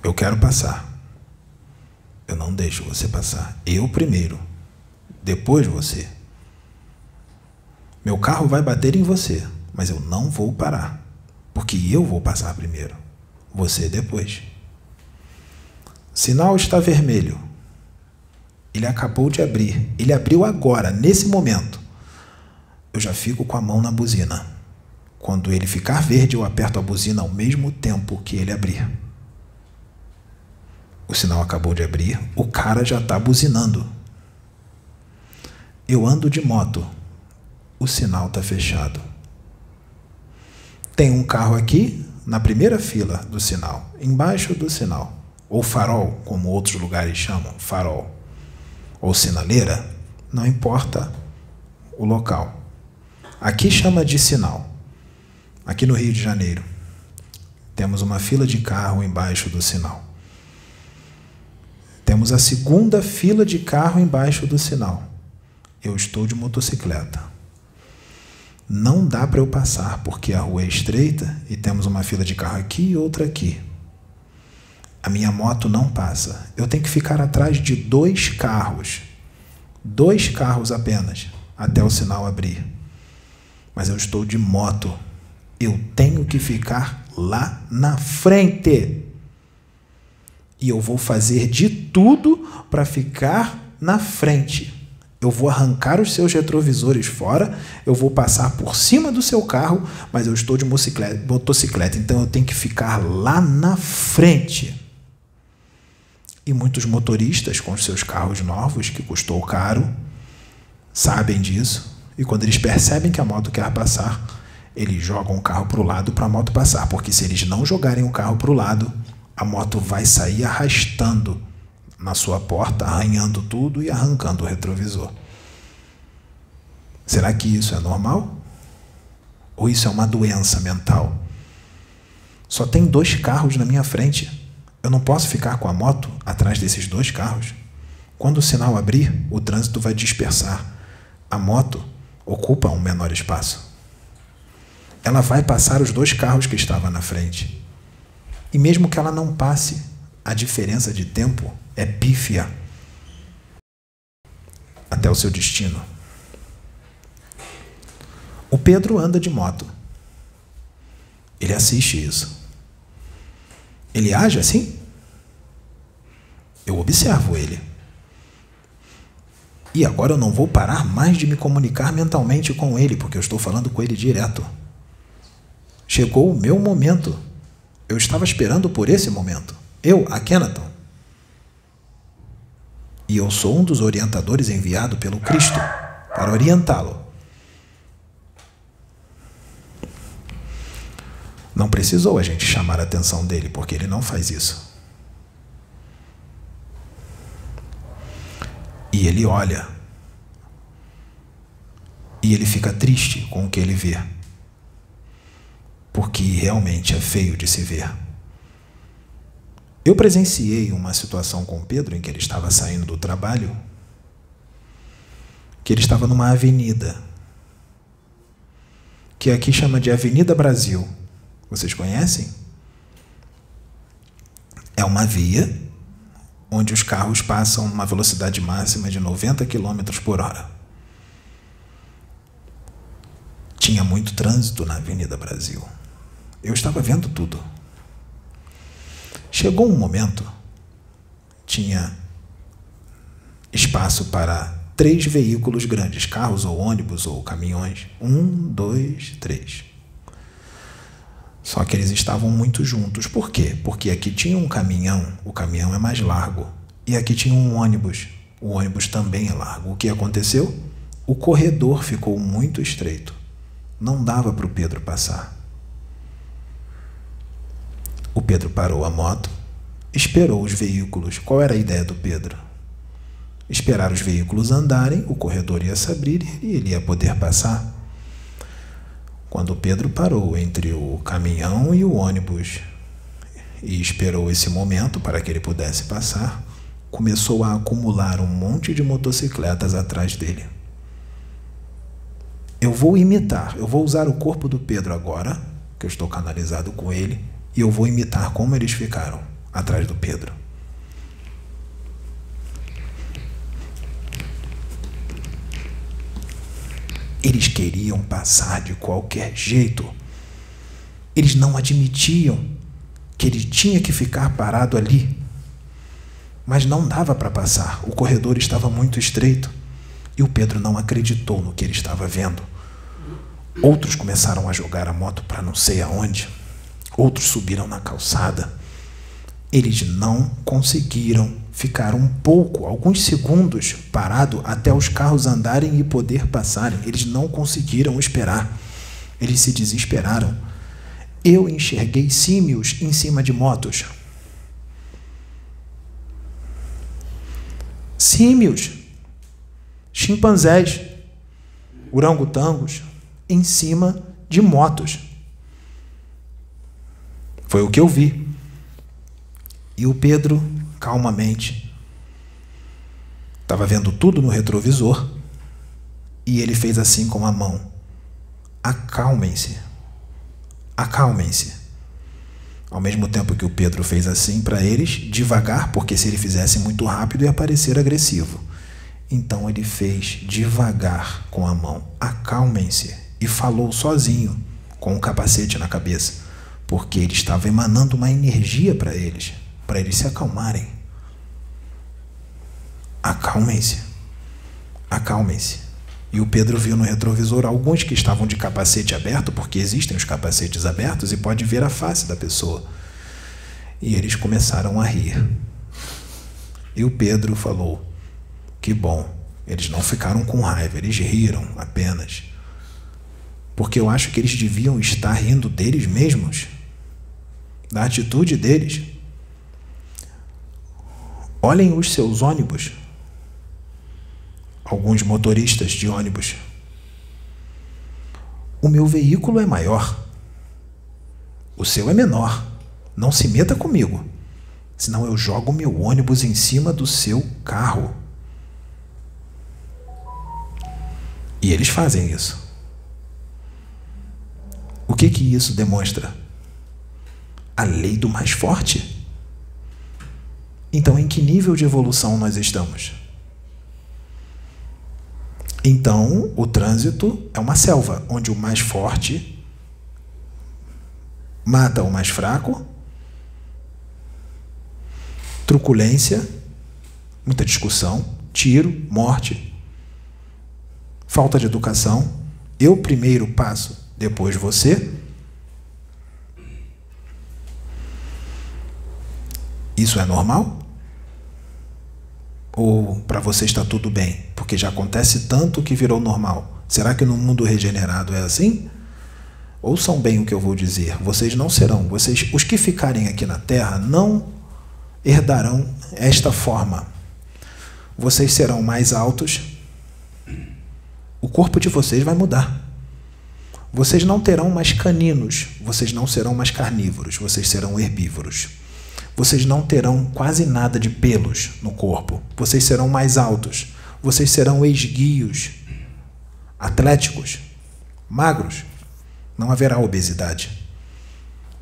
Eu quero passar. Eu não deixo você passar. Eu primeiro. Depois você. Meu carro vai bater em você, mas eu não vou parar. Porque eu vou passar primeiro. Você depois. Sinal está vermelho. Ele acabou de abrir. Ele abriu agora, nesse momento. Eu já fico com a mão na buzina. Quando ele ficar verde, eu aperto a buzina ao mesmo tempo que ele abrir. O sinal acabou de abrir, o cara já está buzinando. Eu ando de moto, o sinal está fechado. Tem um carro aqui na primeira fila do sinal, embaixo do sinal, ou farol, como outros lugares chamam, farol, ou sinaleira, não importa o local. Aqui chama de sinal. Aqui no Rio de Janeiro, temos uma fila de carro embaixo do sinal Temos a segunda fila de carro embaixo do sinal. Eu estou de motocicleta. Não dá para eu passar porque a rua é estreita e temos uma fila de carro aqui e outra aqui. A minha moto não passa. Eu tenho que ficar atrás de dois carros. Dois carros apenas até o sinal abrir. Mas eu estou de moto. Eu tenho que ficar lá na frente. E eu vou fazer de tudo para ficar na frente. Eu vou arrancar os seus retrovisores fora, eu vou passar por cima do seu carro, mas eu estou de motocicleta, então eu tenho que ficar lá na frente. E muitos motoristas com seus carros novos, que custou caro, sabem disso. E quando eles percebem que a moto quer passar, eles jogam o carro para o lado para a moto passar. Porque se eles não jogarem o carro para o lado, a moto vai sair arrastando na sua porta, arranhando tudo e arrancando o retrovisor. Será que isso é normal? Ou isso é uma doença mental? Só tem dois carros na minha frente. Eu não posso ficar com a moto atrás desses dois carros. Quando o sinal abrir, o trânsito vai dispersar. A moto ocupa um menor espaço. Ela vai passar os dois carros que estavam na frente. E mesmo que ela não passe, a diferença de tempo é pífia até o seu destino. O Pedro anda de moto. Ele assiste isso. Ele age assim? Eu observo ele. E agora eu não vou parar mais de me comunicar mentalmente com ele, porque eu estou falando com ele direto. Chegou o meu momento. Eu estava esperando por esse momento. Eu, a Kenaton. E eu sou um dos orientadores enviado pelo Cristo para orientá-lo. Não precisou a gente chamar a atenção dele, porque ele não faz isso. E ele olha. E ele fica triste com o que ele vê. Porque realmente é feio de se ver. Eu presenciei uma situação com Pedro em que ele estava saindo do trabalho, que ele estava numa avenida, que aqui chama de Avenida Brasil. Vocês conhecem? É uma via onde os carros passam uma velocidade máxima de 90 km por hora. Tinha muito trânsito na Avenida Brasil. Eu estava vendo tudo. Chegou um momento, tinha espaço para três veículos grandes, carros ou ônibus ou caminhões. Um, dois, três. Só que eles estavam muito juntos. Por quê? Porque aqui tinha um caminhão, o caminhão é mais largo. E aqui tinha um ônibus, o ônibus também é largo. O que aconteceu? O corredor ficou muito estreito. Não dava para o Pedro passar. O Pedro parou a moto, esperou os veículos. Qual era a ideia do Pedro? Esperar os veículos andarem, o corredor ia se abrir e ele ia poder passar. Quando Pedro parou entre o caminhão e o ônibus e esperou esse momento para que ele pudesse passar, começou a acumular um monte de motocicletas atrás dele. Eu vou imitar, eu vou usar o corpo do Pedro agora, que eu estou canalizado com ele, e eu vou imitar como eles ficaram atrás do Pedro. Eles queriam passar de qualquer jeito. Eles não admitiam que ele tinha que ficar parado ali. Mas não dava para passar, o corredor estava muito estreito e o Pedro não acreditou no que ele estava vendo. Outros começaram a jogar a moto para não sei aonde, outros subiram na calçada. Eles não conseguiram ficar um pouco, alguns segundos, parado até os carros andarem e poder passarem. Eles não conseguiram esperar. Eles se desesperaram. Eu enxerguei símios em cima de motos. Símios, chimpanzés, orangotangos em cima de motos. Foi o que eu vi. E o Pedro calmamente, Estava vendo tudo no retrovisor e ele fez assim com a mão: Acalmem-se. Acalmem-se. Ao mesmo tempo que o Pedro fez assim para eles, devagar, porque se ele fizesse muito rápido ia parecer agressivo. Então ele fez devagar com a mão: Acalmem-se. E falou sozinho, com o capacete na cabeça, porque ele estava emanando uma energia para eles, para eles se acalmarem. Acalmem-se. Acalmem-se. E o Pedro viu no retrovisor alguns que estavam de capacete aberto, porque existem os capacetes abertos e pode ver a face da pessoa. E eles começaram a rir. E o Pedro falou: Que bom, eles não ficaram com raiva, eles riram apenas. Porque eu acho que eles deviam estar rindo deles mesmos, da atitude deles. Olhem os seus ônibus alguns motoristas de ônibus. O meu veículo é maior. O seu é menor. Não se meta comigo, senão eu jogo meu ônibus em cima do seu carro. E eles fazem isso. O que que isso demonstra? A lei do mais forte. Então, em que nível de evolução nós estamos? Então, o trânsito é uma selva onde o mais forte mata o mais fraco, truculência, muita discussão, tiro, morte, falta de educação. Eu primeiro passo, depois você. Isso é normal? Ou para você está tudo bem, porque já acontece tanto que virou normal? Será que no mundo regenerado é assim? Ouçam bem o que eu vou dizer. Vocês não serão, vocês, os que ficarem aqui na Terra, não herdarão esta forma. Vocês serão mais altos. O corpo de vocês vai mudar. Vocês não terão mais caninos, vocês não serão mais carnívoros, vocês serão herbívoros. Vocês não terão quase nada de pelos no corpo. Vocês serão mais altos. Vocês serão esguios, atléticos, magros. Não haverá obesidade,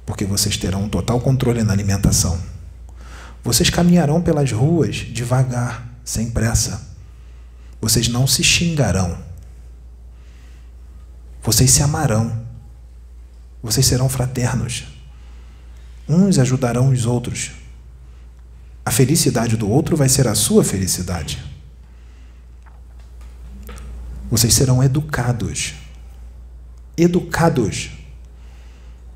porque vocês terão um total controle na alimentação. Vocês caminharão pelas ruas devagar, sem pressa. Vocês não se xingarão. Vocês se amarão. Vocês serão fraternos. Uns ajudarão os outros. A felicidade do outro vai ser a sua felicidade. Vocês serão educados. Educados.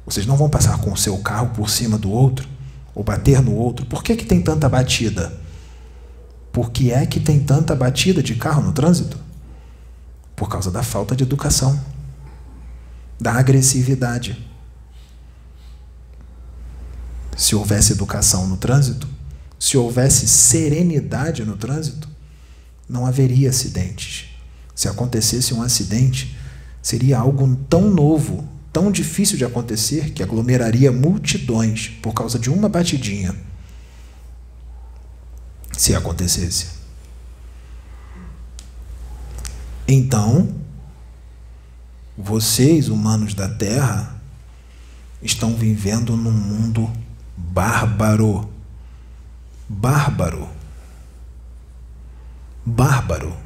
Vocês não vão passar com o seu carro por cima do outro ou bater no outro. Por que, que tem tanta batida? Por que é que tem tanta batida de carro no trânsito? Por causa da falta de educação, da agressividade. Se houvesse educação no trânsito, se houvesse serenidade no trânsito, não haveria acidentes. Se acontecesse um acidente, seria algo tão novo, tão difícil de acontecer, que aglomeraria multidões por causa de uma batidinha. Se acontecesse. Então, vocês, humanos da Terra, estão vivendo num mundo bárbaro. Bárbaro. Bárbaro.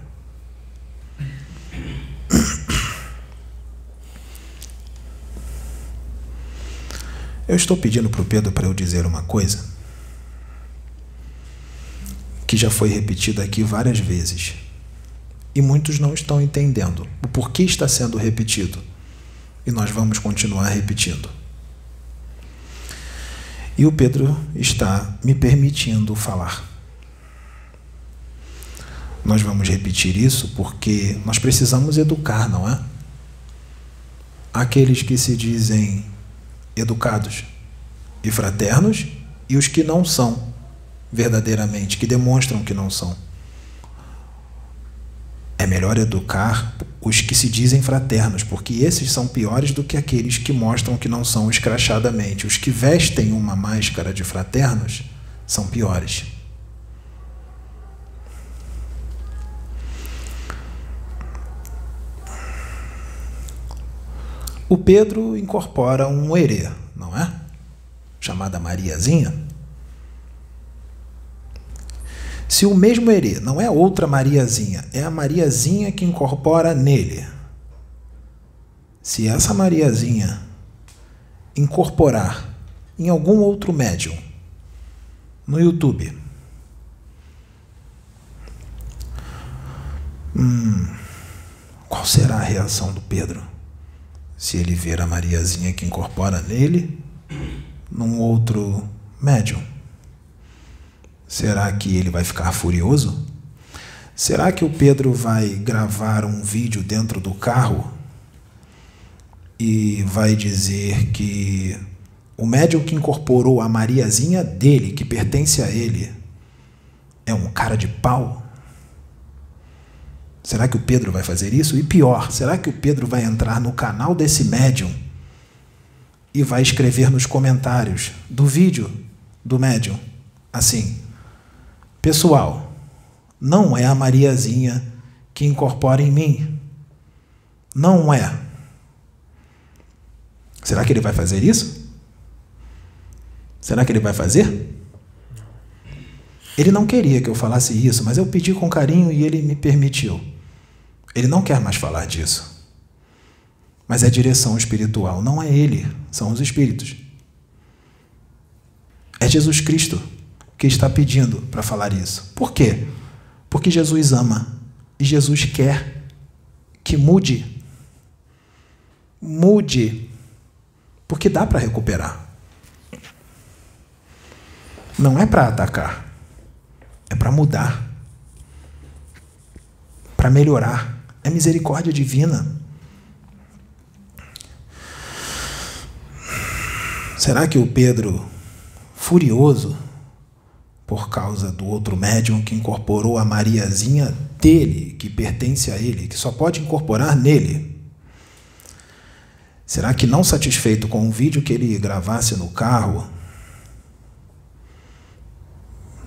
Eu estou pedindo para o Pedro para eu dizer uma coisa que já foi repetida aqui várias vezes e muitos não estão entendendo o porquê está sendo repetido e nós vamos continuar repetindo. E o Pedro está me permitindo falar. Nós vamos repetir isso porque nós precisamos educar, não é? Aqueles que se dizem educados e fraternos e os que não são verdadeiramente, que demonstram que não são. É melhor educar os que se dizem fraternos, porque esses são piores do que aqueles que mostram que não são escrachadamente. Os que vestem uma máscara de fraternos são piores. O Pedro incorpora um herê, não é? Chamada Mariazinha. Se o mesmo herê não é outra Mariazinha, é a Mariazinha que incorpora nele. Se essa Mariazinha incorporar em algum outro médium no YouTube, hum, qual será a reação do Pedro? Se ele ver a Mariazinha que incorpora nele num outro médium. Será que ele vai ficar furioso? Será que o Pedro vai gravar um vídeo dentro do carro e vai dizer que o médium que incorporou a Mariazinha dele, que pertence a ele, é um cara de pau? Será que o Pedro vai fazer isso? E pior, será que o Pedro vai entrar no canal desse médium e vai escrever nos comentários do vídeo do médium assim: Pessoal, não é a Mariazinha que incorpora em mim. Não é. Será que ele vai fazer isso? Será que ele vai fazer? Ele não queria que eu falasse isso, mas eu pedi com carinho e ele me permitiu. Ele não quer mais falar disso. Mas é direção espiritual, não é ele, são os espíritos. É Jesus Cristo que está pedindo para falar isso. Por quê? Porque Jesus ama e Jesus quer que mude. Mude. Porque dá para recuperar. Não é para atacar, é para mudar, para melhorar. É misericórdia divina. Será que o Pedro, furioso, por causa do outro médium que incorporou a Mariazinha dele, que pertence a ele, que só pode incorporar nele. Será que não satisfeito com o vídeo que ele gravasse no carro,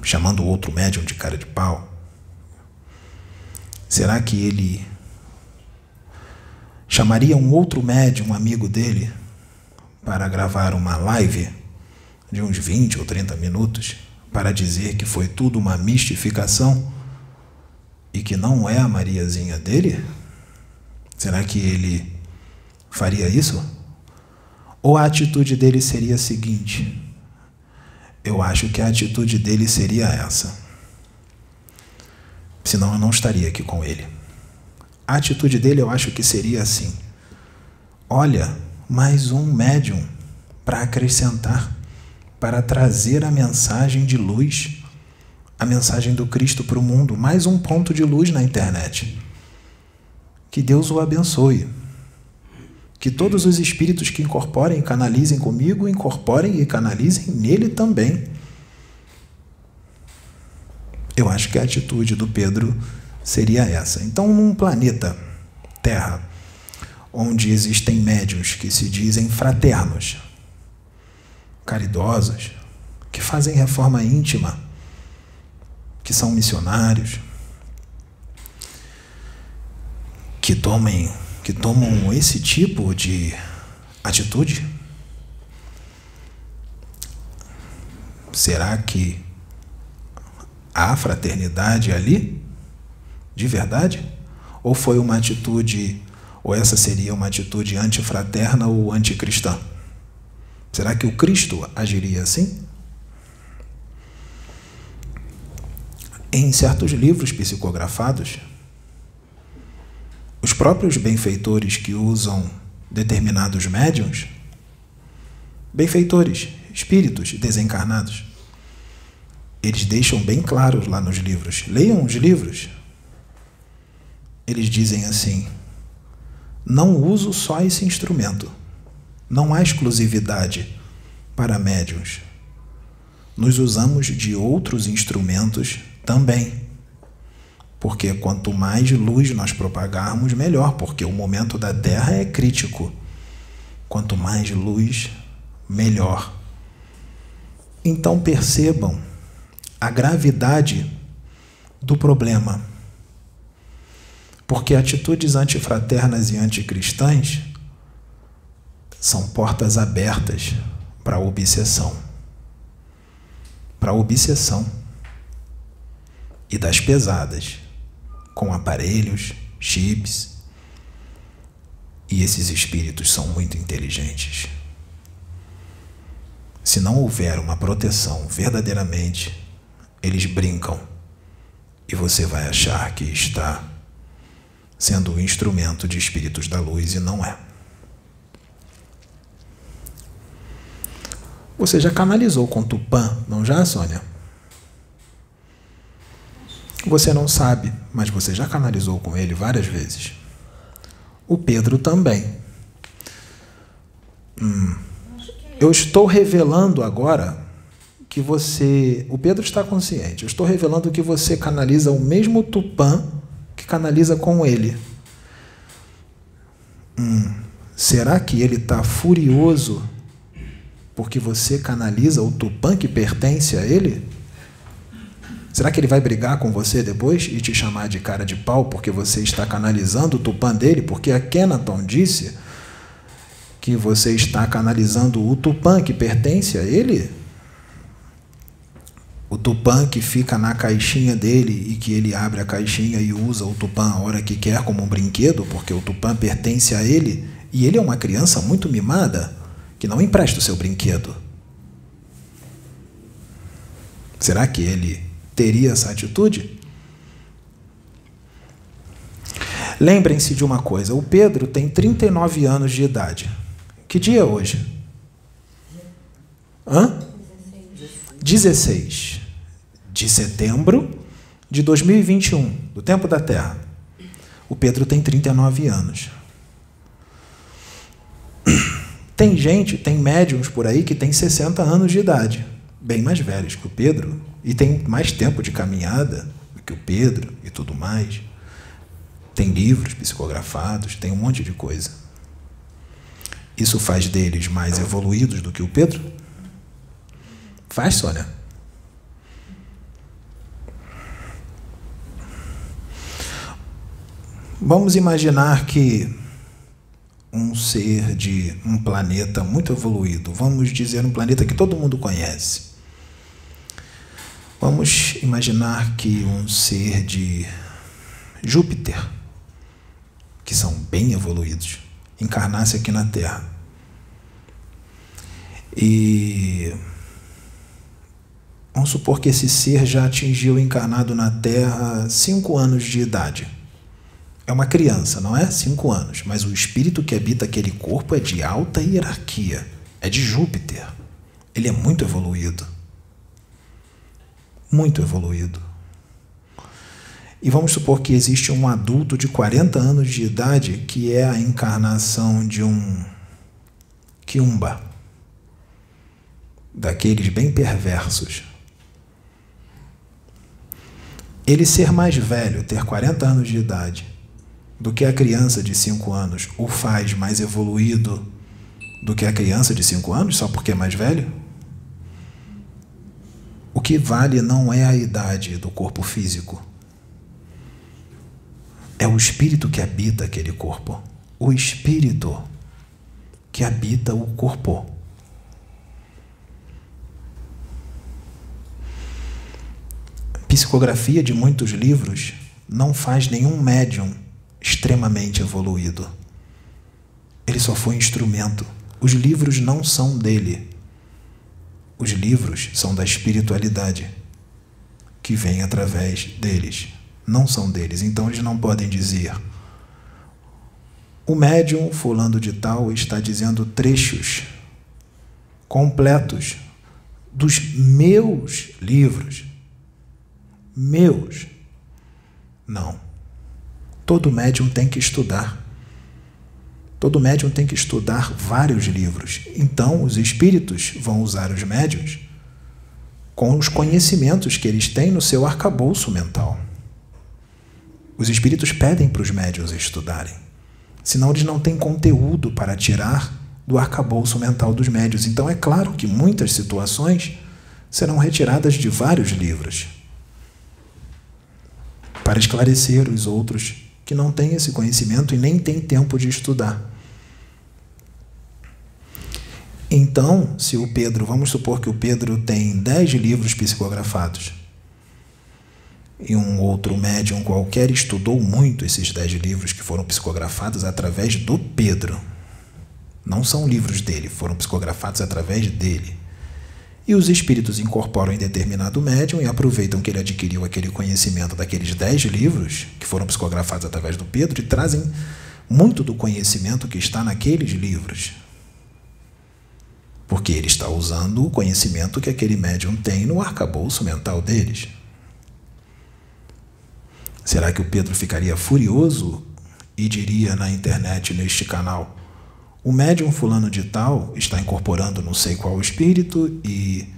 chamando o outro médium de cara de pau, será que ele chamaria um outro médium, um amigo dele, para gravar uma live de uns 20 ou 30 minutos? Para dizer que foi tudo uma mistificação e que não é a Mariazinha dele? Será que ele faria isso? Ou a atitude dele seria a seguinte? Eu acho que a atitude dele seria essa. Senão eu não estaria aqui com ele. A atitude dele eu acho que seria assim: Olha, mais um médium para acrescentar para trazer a mensagem de luz, a mensagem do Cristo para o mundo. Mais um ponto de luz na internet. Que Deus o abençoe. Que todos os espíritos que incorporem e canalizem comigo, incorporem e canalizem nele também. Eu acho que a atitude do Pedro seria essa. Então, num planeta Terra, onde existem médios que se dizem fraternos, caridosos, que fazem reforma íntima, que são missionários, que tomem, que tomam esse tipo de atitude? Será que há fraternidade ali? De verdade? Ou foi uma atitude, ou essa seria uma atitude antifraterna ou anticristã? Será que o Cristo agiria assim? Em certos livros psicografados, os próprios benfeitores que usam determinados médiums, benfeitores, espíritos desencarnados, eles deixam bem claros lá nos livros. Leiam os livros. Eles dizem assim: não uso só esse instrumento não há exclusividade para médiuns. Nos usamos de outros instrumentos também. Porque quanto mais luz nós propagarmos, melhor, porque o momento da Terra é crítico. Quanto mais luz, melhor. Então percebam a gravidade do problema. Porque atitudes antifraternas e anticristãs são portas abertas para a obsessão. Para a obsessão. E das pesadas, com aparelhos, chips. E esses espíritos são muito inteligentes. Se não houver uma proteção verdadeiramente, eles brincam e você vai achar que está sendo um instrumento de espíritos da luz e não é. Você já canalizou com Tupã, não já, Sônia? Você não sabe, mas você já canalizou com ele várias vezes. O Pedro também. Hum. Eu estou revelando agora que você. O Pedro está consciente. Eu estou revelando que você canaliza o mesmo Tupã que canaliza com ele. Hum. Será que ele está furioso porque você canaliza o Tupã que pertence a ele? Será que ele vai brigar com você depois e te chamar de cara de pau porque você está canalizando o Tupã dele? Porque a Kenaton disse que você está canalizando o Tupã que pertence a ele? O Tupã que fica na caixinha dele e que ele abre a caixinha e usa o Tupã a hora que quer como um brinquedo, porque o Tupã pertence a ele e ele é uma criança muito mimada que não empresta o seu brinquedo. Será que ele teria essa atitude? Lembrem-se de uma coisa: o Pedro tem 39 anos de idade. Que dia é hoje? Hã? 16 de setembro de 2021, do tempo da Terra. O Pedro tem 39 anos. Tem gente, tem médiums por aí que tem 60 anos de idade, bem mais velhos que o Pedro, e tem mais tempo de caminhada do que o Pedro e tudo mais. Tem livros psicografados, tem um monte de coisa. Isso faz deles mais evoluídos do que o Pedro? Faz, Sônia? Vamos imaginar que um ser de um planeta muito evoluído, vamos dizer um planeta que todo mundo conhece. Vamos imaginar que um ser de Júpiter, que são bem evoluídos, encarnasse aqui na Terra. E vamos supor que esse ser já atingiu encarnado na Terra cinco anos de idade. É uma criança, não é? Cinco anos. Mas o espírito que habita aquele corpo é de alta hierarquia. É de Júpiter. Ele é muito evoluído. Muito evoluído. E vamos supor que existe um adulto de 40 anos de idade que é a encarnação de um quiumba, daqueles bem perversos. Ele ser mais velho, ter 40 anos de idade, do que a criança de 5 anos, o faz mais evoluído do que a criança de 5 anos, só porque é mais velho? O que vale não é a idade do corpo físico é o espírito que habita aquele corpo. O espírito que habita o corpo. Psicografia de muitos livros não faz nenhum médium extremamente evoluído. Ele só foi instrumento. Os livros não são dele. Os livros são da espiritualidade que vem através deles não são deles, então eles não podem dizer. O médium fulano de tal está dizendo trechos completos dos meus livros. Meus. Não. Todo médium tem que estudar. Todo médium tem que estudar vários livros. Então, os espíritos vão usar os médiums com os conhecimentos que eles têm no seu arcabouço mental. Os espíritos pedem para os médios estudarem, senão eles não têm conteúdo para tirar do arcabouço mental dos médios. Então é claro que muitas situações serão retiradas de vários livros para esclarecer os outros que não têm esse conhecimento e nem têm tempo de estudar. Então, se o Pedro, vamos supor que o Pedro tem dez livros psicografados e um outro médium qualquer estudou muito esses dez livros que foram psicografados através do Pedro. Não são livros dele, foram psicografados através dele. E os espíritos incorporam em determinado médium e aproveitam que ele adquiriu aquele conhecimento daqueles dez livros que foram psicografados através do Pedro e trazem muito do conhecimento que está naqueles livros. Porque ele está usando o conhecimento que aquele médium tem no arcabouço mental deles. Será que o Pedro ficaria furioso e diria na internet, neste canal: o médium fulano de tal está incorporando não sei qual espírito e.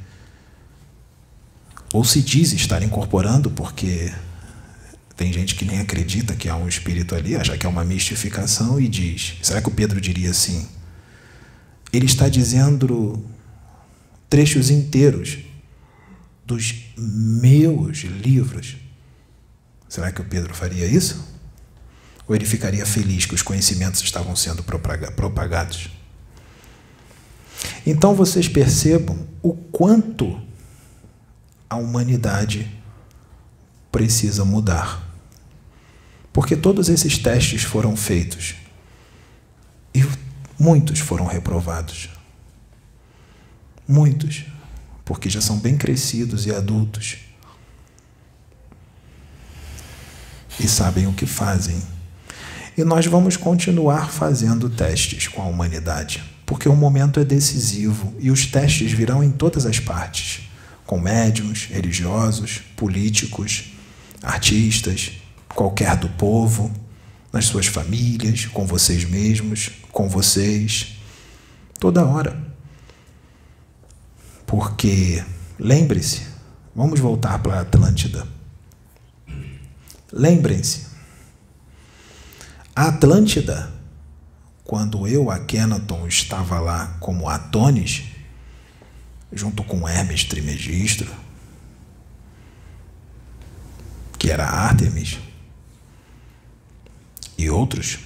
Ou se diz estar incorporando, porque tem gente que nem acredita que há um espírito ali, acha que é uma mistificação e diz: será que o Pedro diria assim? Ele está dizendo trechos inteiros dos meus livros Será que o Pedro faria isso? Ou ele ficaria feliz que os conhecimentos estavam sendo propagados? Então vocês percebam o quanto a humanidade precisa mudar. Porque todos esses testes foram feitos e muitos foram reprovados. Muitos, porque já são bem crescidos e adultos e sabem o que fazem. E nós vamos continuar fazendo testes com a humanidade, porque o momento é decisivo e os testes virão em todas as partes com médiums, religiosos, políticos, artistas, qualquer do povo, nas suas famílias, com vocês mesmos, com vocês, toda hora. Porque, lembre-se, vamos voltar para a Atlântida. Lembrem-se, Atlântida, quando eu, a Kenaton, estava lá como Atones, junto com Hermes Trimegistro, que era Artemis, e outros,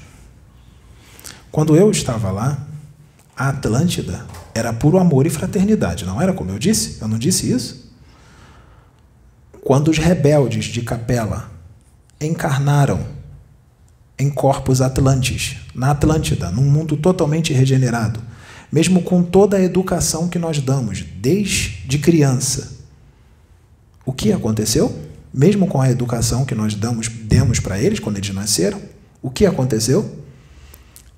quando eu estava lá, a Atlântida era puro amor e fraternidade, não era como eu disse? Eu não disse isso? Quando os rebeldes de Capela encarnaram em corpos atlantes, na Atlântida, num mundo totalmente regenerado, mesmo com toda a educação que nós damos desde criança. O que aconteceu? Mesmo com a educação que nós damos, demos para eles quando eles nasceram, o que aconteceu?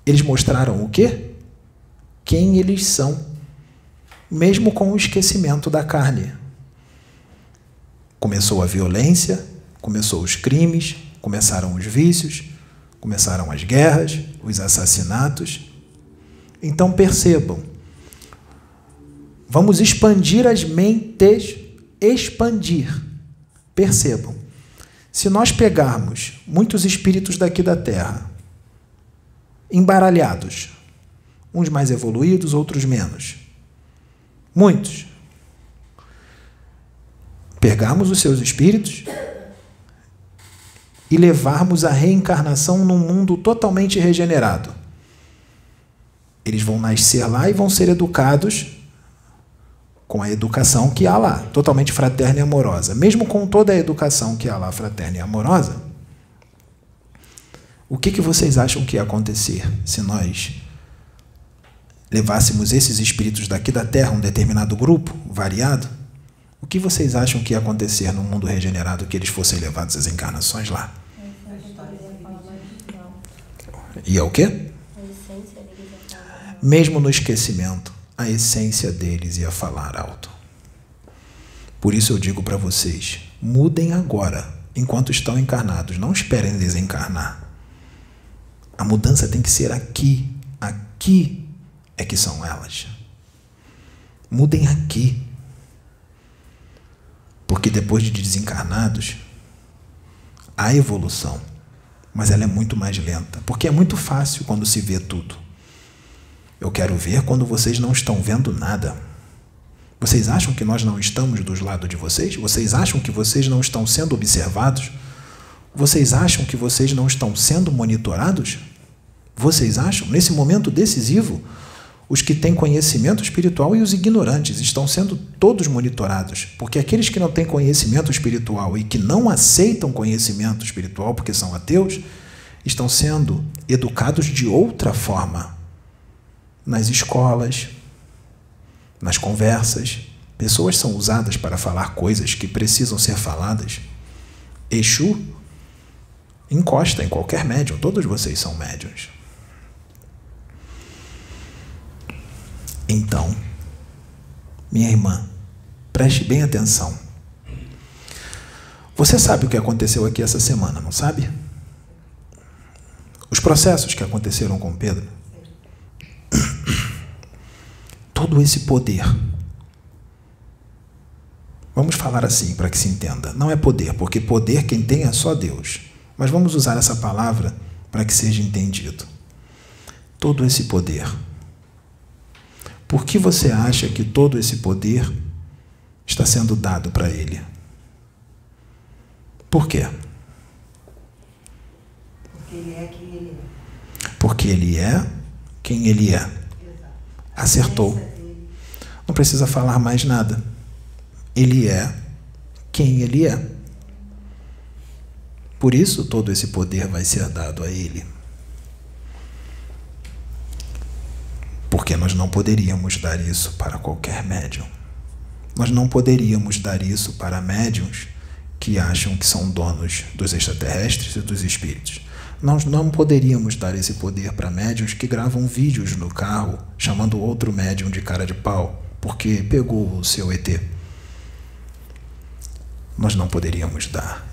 Eles mostraram o quê? Quem eles são, mesmo com o esquecimento da carne. Começou a violência, Começou os crimes, começaram os vícios, começaram as guerras, os assassinatos. Então percebam, vamos expandir as mentes, expandir. Percebam, se nós pegarmos muitos espíritos daqui da Terra, embaralhados, uns mais evoluídos, outros menos, muitos, pegarmos os seus espíritos e levarmos a reencarnação num mundo totalmente regenerado. Eles vão nascer lá e vão ser educados com a educação que há lá, totalmente fraterna e amorosa. Mesmo com toda a educação que há lá, fraterna e amorosa, o que, que vocês acham que ia acontecer se nós levássemos esses espíritos daqui da Terra, um determinado grupo, variado? O que vocês acham que ia acontecer no mundo regenerado que eles fossem levados às encarnações lá? E é o quê? Mesmo no esquecimento, a essência deles ia falar alto. Por isso eu digo para vocês: mudem agora, enquanto estão encarnados. Não esperem desencarnar. A mudança tem que ser aqui. Aqui é que são elas. Mudem aqui. Porque depois de desencarnados, há evolução mas ela é muito mais lenta, porque é muito fácil quando se vê tudo. Eu quero ver quando vocês não estão vendo nada. Vocês acham que nós não estamos dos lados de vocês? Vocês acham que vocês não estão sendo observados? Vocês acham que vocês não estão sendo monitorados? Vocês acham? Nesse momento decisivo, os que têm conhecimento espiritual e os ignorantes estão sendo todos monitorados, porque aqueles que não têm conhecimento espiritual e que não aceitam conhecimento espiritual porque são ateus, estão sendo educados de outra forma nas escolas, nas conversas. Pessoas são usadas para falar coisas que precisam ser faladas. Exu encosta em qualquer médium, todos vocês são médiums. Então, minha irmã, preste bem atenção. Você sabe o que aconteceu aqui essa semana, não sabe? Os processos que aconteceram com Pedro. Todo esse poder. Vamos falar assim para que se entenda. Não é poder, porque poder quem tem é só Deus. Mas vamos usar essa palavra para que seja entendido. Todo esse poder por que você acha que todo esse poder está sendo dado para ele? Por quê? Porque ele é quem ele é. Porque ele é quem ele é. Acertou. Não precisa falar mais nada. Ele é quem ele é. Por isso todo esse poder vai ser dado a ele. Porque nós não poderíamos dar isso para qualquer médium. Nós não poderíamos dar isso para médiums que acham que são donos dos extraterrestres e dos espíritos. Nós não poderíamos dar esse poder para médiums que gravam vídeos no carro chamando outro médium de cara de pau porque pegou o seu ET. Nós não poderíamos dar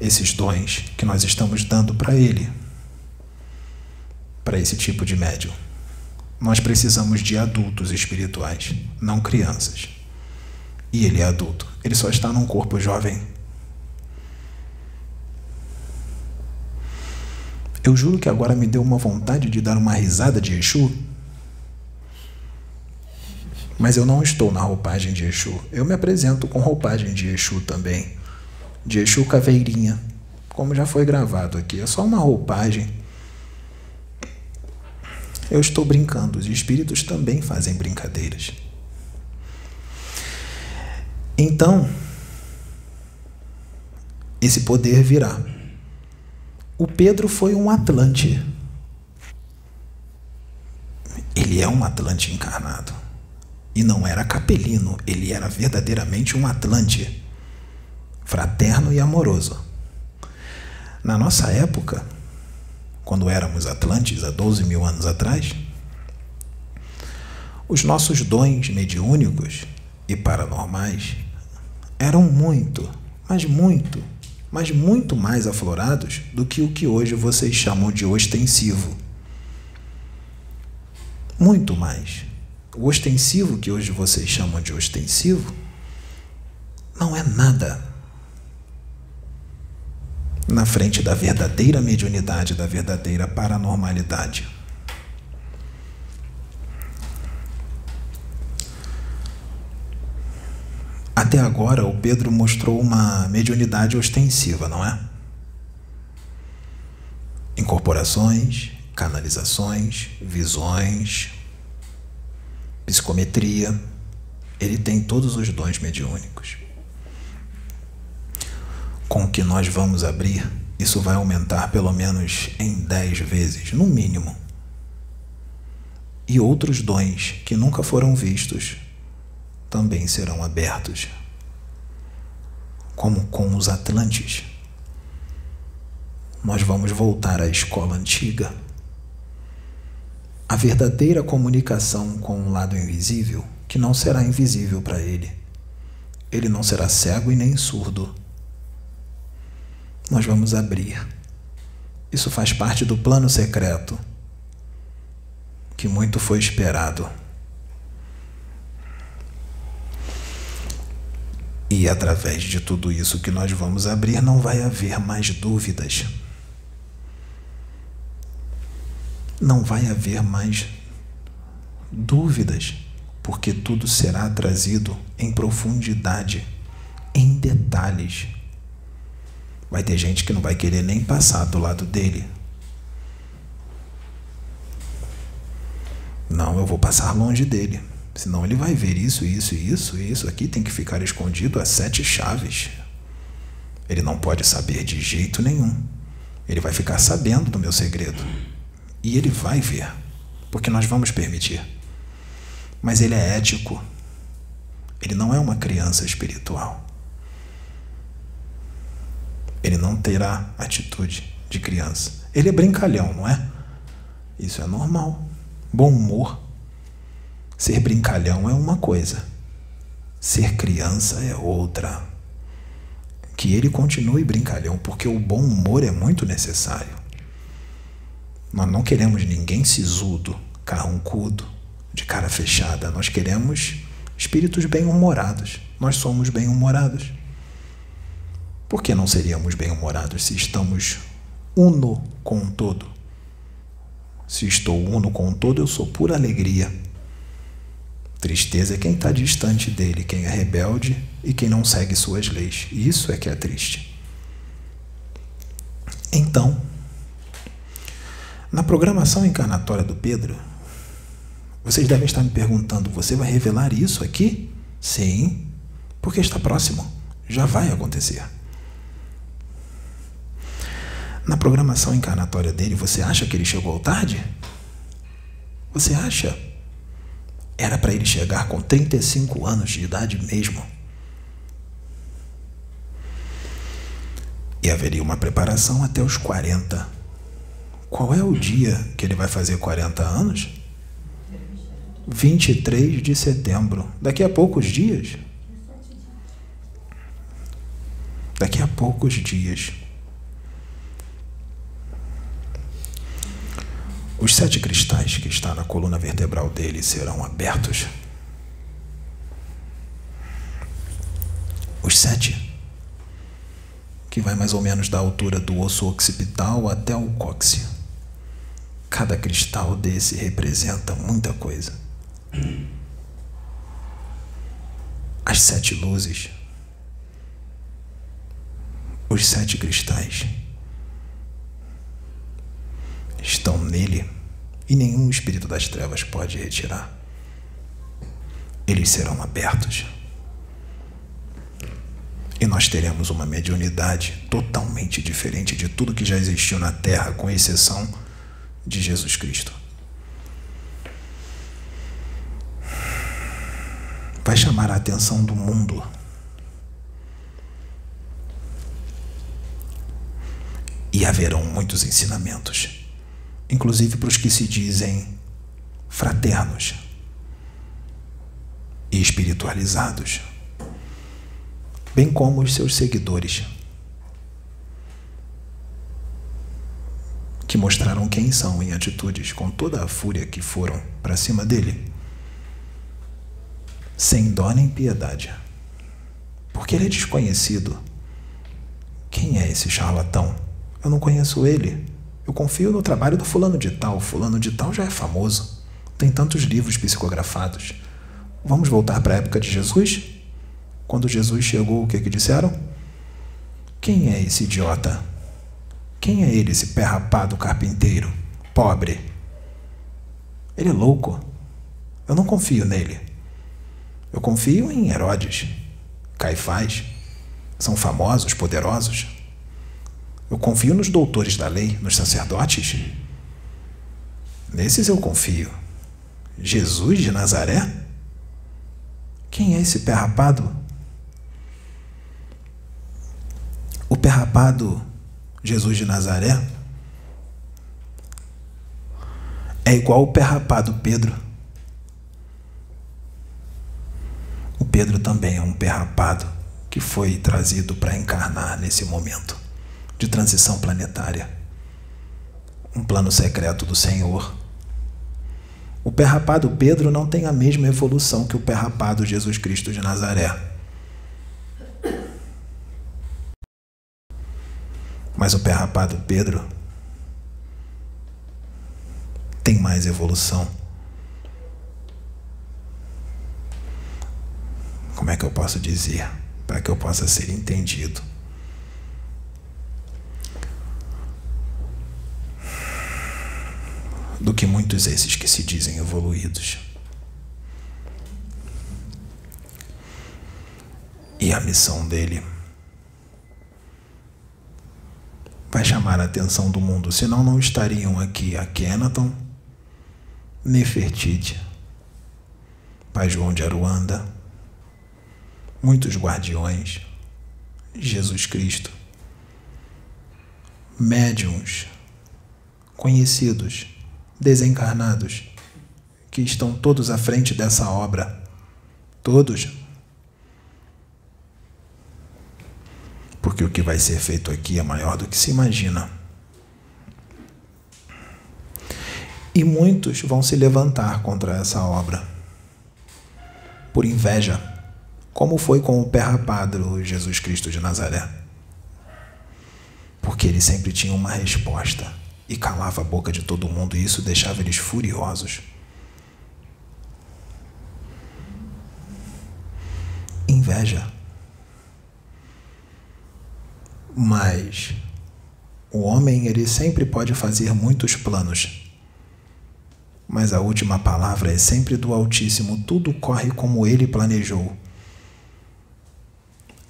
esses dons que nós estamos dando para ele, para esse tipo de médium. Nós precisamos de adultos espirituais, não crianças. E ele é adulto. Ele só está num corpo jovem. Eu juro que agora me deu uma vontade de dar uma risada de Exu. Mas eu não estou na roupagem de Exu. Eu me apresento com roupagem de Exu também. De Exu Caveirinha. Como já foi gravado aqui. É só uma roupagem eu estou brincando, os espíritos também fazem brincadeiras. Então, esse poder virá. O Pedro foi um Atlante. Ele é um Atlante encarnado. E não era capelino, ele era verdadeiramente um Atlante, fraterno e amoroso. Na nossa época, quando éramos Atlantes, há 12 mil anos atrás, os nossos dons mediúnicos e paranormais eram muito, mas muito, mas muito mais aflorados do que o que hoje vocês chamam de ostensivo. Muito mais. O ostensivo que hoje vocês chamam de ostensivo não é nada na frente da verdadeira mediunidade, da verdadeira paranormalidade. Até agora, o Pedro mostrou uma mediunidade ostensiva, não é? Incorporações, canalizações, visões, psicometria. Ele tem todos os dons mediúnicos com que nós vamos abrir, isso vai aumentar pelo menos em 10 vezes, no mínimo. E outros dons que nunca foram vistos também serão abertos, como com os Atlantes. Nós vamos voltar à escola antiga. A verdadeira comunicação com o lado invisível, que não será invisível para ele. Ele não será cego e nem surdo nós vamos abrir. Isso faz parte do plano secreto que muito foi esperado. E através de tudo isso que nós vamos abrir, não vai haver mais dúvidas. Não vai haver mais dúvidas, porque tudo será trazido em profundidade, em detalhes. Vai ter gente que não vai querer nem passar do lado dele. Não, eu vou passar longe dele. Senão ele vai ver isso, isso, isso, isso aqui tem que ficar escondido a sete chaves. Ele não pode saber de jeito nenhum. Ele vai ficar sabendo do meu segredo. E ele vai ver, porque nós vamos permitir. Mas ele é ético. Ele não é uma criança espiritual. Ele não terá atitude de criança. Ele é brincalhão, não é? Isso é normal. Bom humor. Ser brincalhão é uma coisa, ser criança é outra. Que ele continue brincalhão, porque o bom humor é muito necessário. Nós não queremos ninguém sisudo, carrancudo, de cara fechada. Nós queremos espíritos bem-humorados. Nós somos bem-humorados. Por que não seríamos bem-humorados se estamos uno com o todo? Se estou uno com o todo, eu sou pura alegria. Tristeza é quem está distante dele, quem é rebelde e quem não segue suas leis. Isso é que é triste. Então, na programação encarnatória do Pedro, vocês devem estar me perguntando: você vai revelar isso aqui? Sim, porque está próximo. Já vai acontecer. Na programação encarnatória dele, você acha que ele chegou tarde? Você acha? Era para ele chegar com 35 anos de idade mesmo. E haveria uma preparação até os 40. Qual é o dia que ele vai fazer 40 anos? 23 de setembro. Daqui a poucos dias. Daqui a poucos dias. Os sete cristais que estão na coluna vertebral dele serão abertos. Os sete, que vai mais ou menos da altura do osso occipital até o cóccix. Cada cristal desse representa muita coisa. As sete luzes, os sete cristais estão nele e nenhum espírito das trevas pode retirar. Eles serão abertos. E nós teremos uma mediunidade totalmente diferente de tudo que já existiu na Terra, com exceção de Jesus Cristo. Vai chamar a atenção do mundo. E haverão muitos ensinamentos inclusive para os que se dizem fraternos e espiritualizados, bem como os seus seguidores, que mostraram quem são em atitudes com toda a fúria que foram para cima dele, sem dó nem piedade, porque ele é desconhecido. Quem é esse charlatão? Eu não conheço ele. Eu confio no trabalho do fulano de tal. Fulano de tal já é famoso. Tem tantos livros psicografados. Vamos voltar para a época de Jesus? Quando Jesus chegou, o que, que disseram? Quem é esse idiota? Quem é ele, esse pé rapado carpinteiro? Pobre. Ele é louco. Eu não confio nele. Eu confio em Herodes, Caifás. São famosos, poderosos. Eu confio nos doutores da lei, nos sacerdotes. Nesses eu confio. Jesus de Nazaré? Quem é esse pé rapado? O pé rapado Jesus de Nazaré é igual o pé rapado Pedro. O Pedro também é um pé rapado que foi trazido para encarnar nesse momento de transição planetária. Um plano secreto do Senhor. O pé rapado Pedro não tem a mesma evolução que o pé rapado Jesus Cristo de Nazaré. Mas o pé rapado Pedro tem mais evolução. Como é que eu posso dizer para que eu possa ser entendido? Do que muitos esses que se dizem evoluídos. E a missão dele vai chamar a atenção do mundo, senão não estariam aqui a Kenaton, Nefertiti, Pai João de Aruanda, muitos guardiões, Jesus Cristo, médiums, conhecidos, desencarnados, que estão todos à frente dessa obra. Todos. Porque o que vai ser feito aqui é maior do que se imagina. E muitos vão se levantar contra essa obra, por inveja, como foi com o pé rapado Jesus Cristo de Nazaré. Porque ele sempre tinha uma resposta e calava a boca de todo mundo, e isso deixava eles furiosos. Inveja. Mas o homem ele sempre pode fazer muitos planos. Mas a última palavra é sempre do Altíssimo, tudo corre como ele planejou.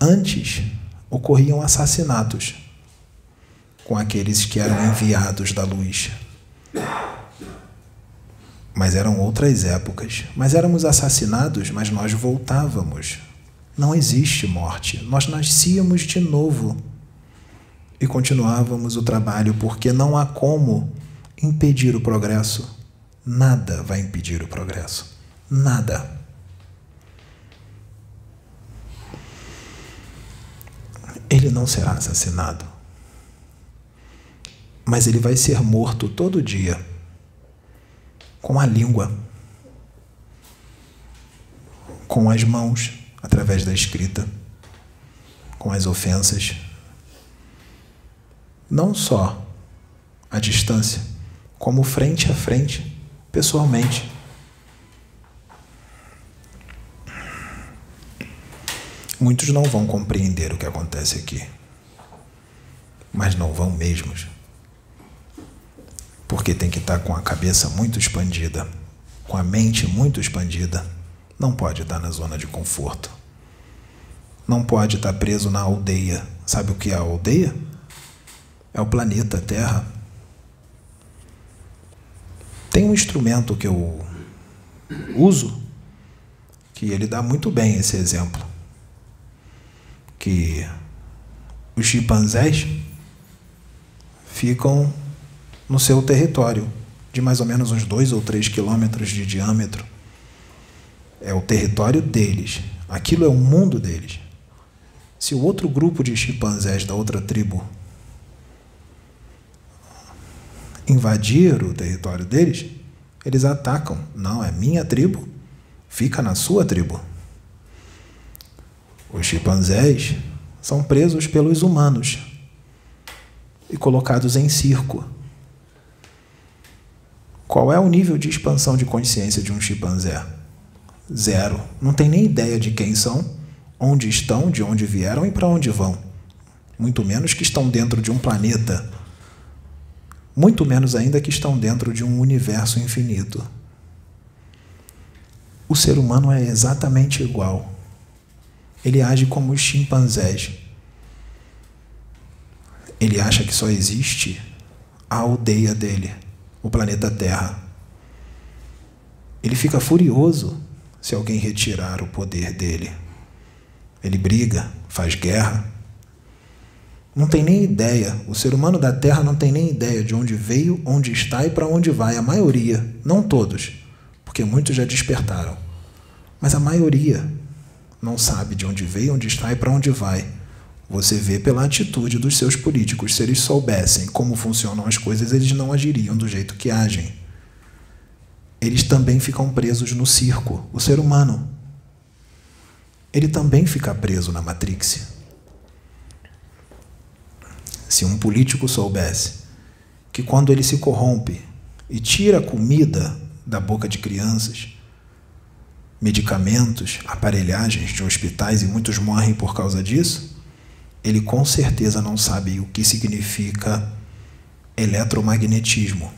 Antes ocorriam assassinatos com aqueles que eram enviados da luz. Mas eram outras épocas. Mas éramos assassinados, mas nós voltávamos. Não existe morte. Nós nascíamos de novo e continuávamos o trabalho, porque não há como impedir o progresso. Nada vai impedir o progresso. Nada. Ele não será assassinado mas ele vai ser morto todo dia com a língua, com as mãos, através da escrita, com as ofensas. Não só à distância, como frente a frente, pessoalmente. Muitos não vão compreender o que acontece aqui, mas não vão mesmos porque tem que estar com a cabeça muito expandida, com a mente muito expandida. Não pode estar na zona de conforto. Não pode estar preso na aldeia. Sabe o que é a aldeia? É o planeta Terra. Tem um instrumento que eu uso que ele dá muito bem esse exemplo. Que os chimpanzés ficam no seu território, de mais ou menos uns dois ou três quilômetros de diâmetro. É o território deles. Aquilo é o mundo deles. Se o outro grupo de chimpanzés da outra tribo invadir o território deles, eles atacam. Não, é minha tribo, fica na sua tribo. Os chimpanzés são presos pelos humanos e colocados em circo qual é o nível de expansão de consciência de um chimpanzé? Zero. Não tem nem ideia de quem são, onde estão, de onde vieram e para onde vão. Muito menos que estão dentro de um planeta. Muito menos ainda que estão dentro de um universo infinito. O ser humano é exatamente igual. Ele age como os chimpanzés. Ele acha que só existe a aldeia dele o planeta Terra. Ele fica furioso se alguém retirar o poder dele. Ele briga, faz guerra. Não tem nem ideia, o ser humano da Terra não tem nem ideia de onde veio, onde está e para onde vai. A maioria, não todos, porque muitos já despertaram, mas a maioria não sabe de onde veio, onde está e para onde vai. Você vê pela atitude dos seus políticos. Se eles soubessem como funcionam as coisas, eles não agiriam do jeito que agem. Eles também ficam presos no circo. O ser humano. Ele também fica preso na Matrix. Se um político soubesse que quando ele se corrompe e tira comida da boca de crianças, medicamentos, aparelhagens de hospitais e muitos morrem por causa disso, ele com certeza não sabe o que significa eletromagnetismo,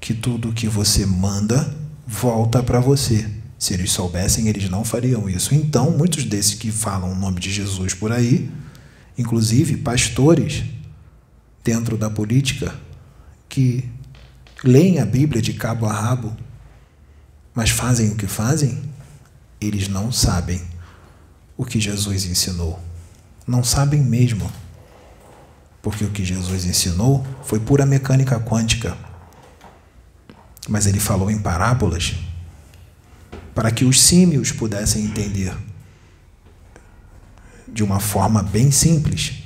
que tudo que você manda volta para você. Se eles soubessem, eles não fariam isso. Então, muitos desses que falam o nome de Jesus por aí, inclusive pastores dentro da política, que leem a Bíblia de cabo a rabo, mas fazem o que fazem, eles não sabem o que Jesus ensinou. Não sabem mesmo. Porque o que Jesus ensinou foi pura mecânica quântica. Mas ele falou em parábolas para que os símios pudessem entender de uma forma bem simples,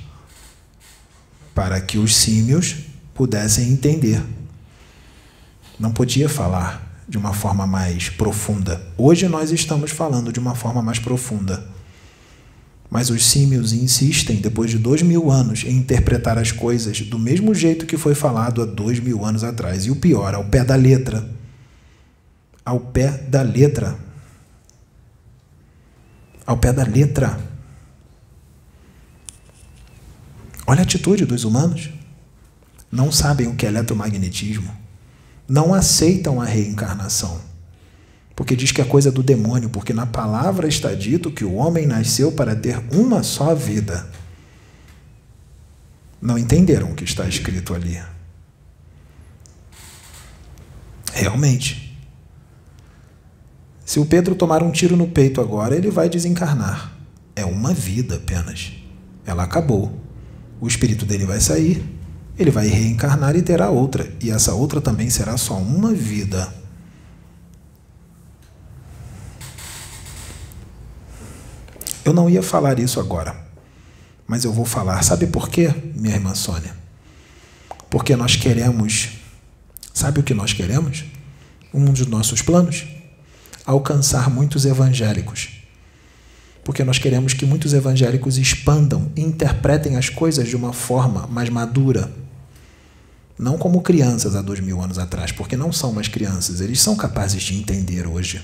para que os símios pudessem entender. Não podia falar de uma forma mais profunda. Hoje nós estamos falando de uma forma mais profunda. Mas os símios insistem, depois de dois mil anos, em interpretar as coisas do mesmo jeito que foi falado há dois mil anos atrás. E o pior, ao pé da letra. Ao pé da letra. Ao pé da letra. Olha a atitude dos humanos. Não sabem o que é eletromagnetismo. Não aceitam a reencarnação porque diz que é coisa do demônio, porque na palavra está dito que o homem nasceu para ter uma só vida. Não entenderam o que está escrito ali. Realmente. Se o Pedro tomar um tiro no peito agora, ele vai desencarnar. É uma vida apenas. Ela acabou. O espírito dele vai sair, ele vai reencarnar e terá outra. E essa outra também será só uma vida. Eu não ia falar isso agora, mas eu vou falar. Sabe por quê, minha irmã Sônia? Porque nós queremos. Sabe o que nós queremos? Um dos nossos planos? Alcançar muitos evangélicos. Porque nós queremos que muitos evangélicos expandam e interpretem as coisas de uma forma mais madura. Não como crianças há dois mil anos atrás, porque não são mais crianças, eles são capazes de entender hoje.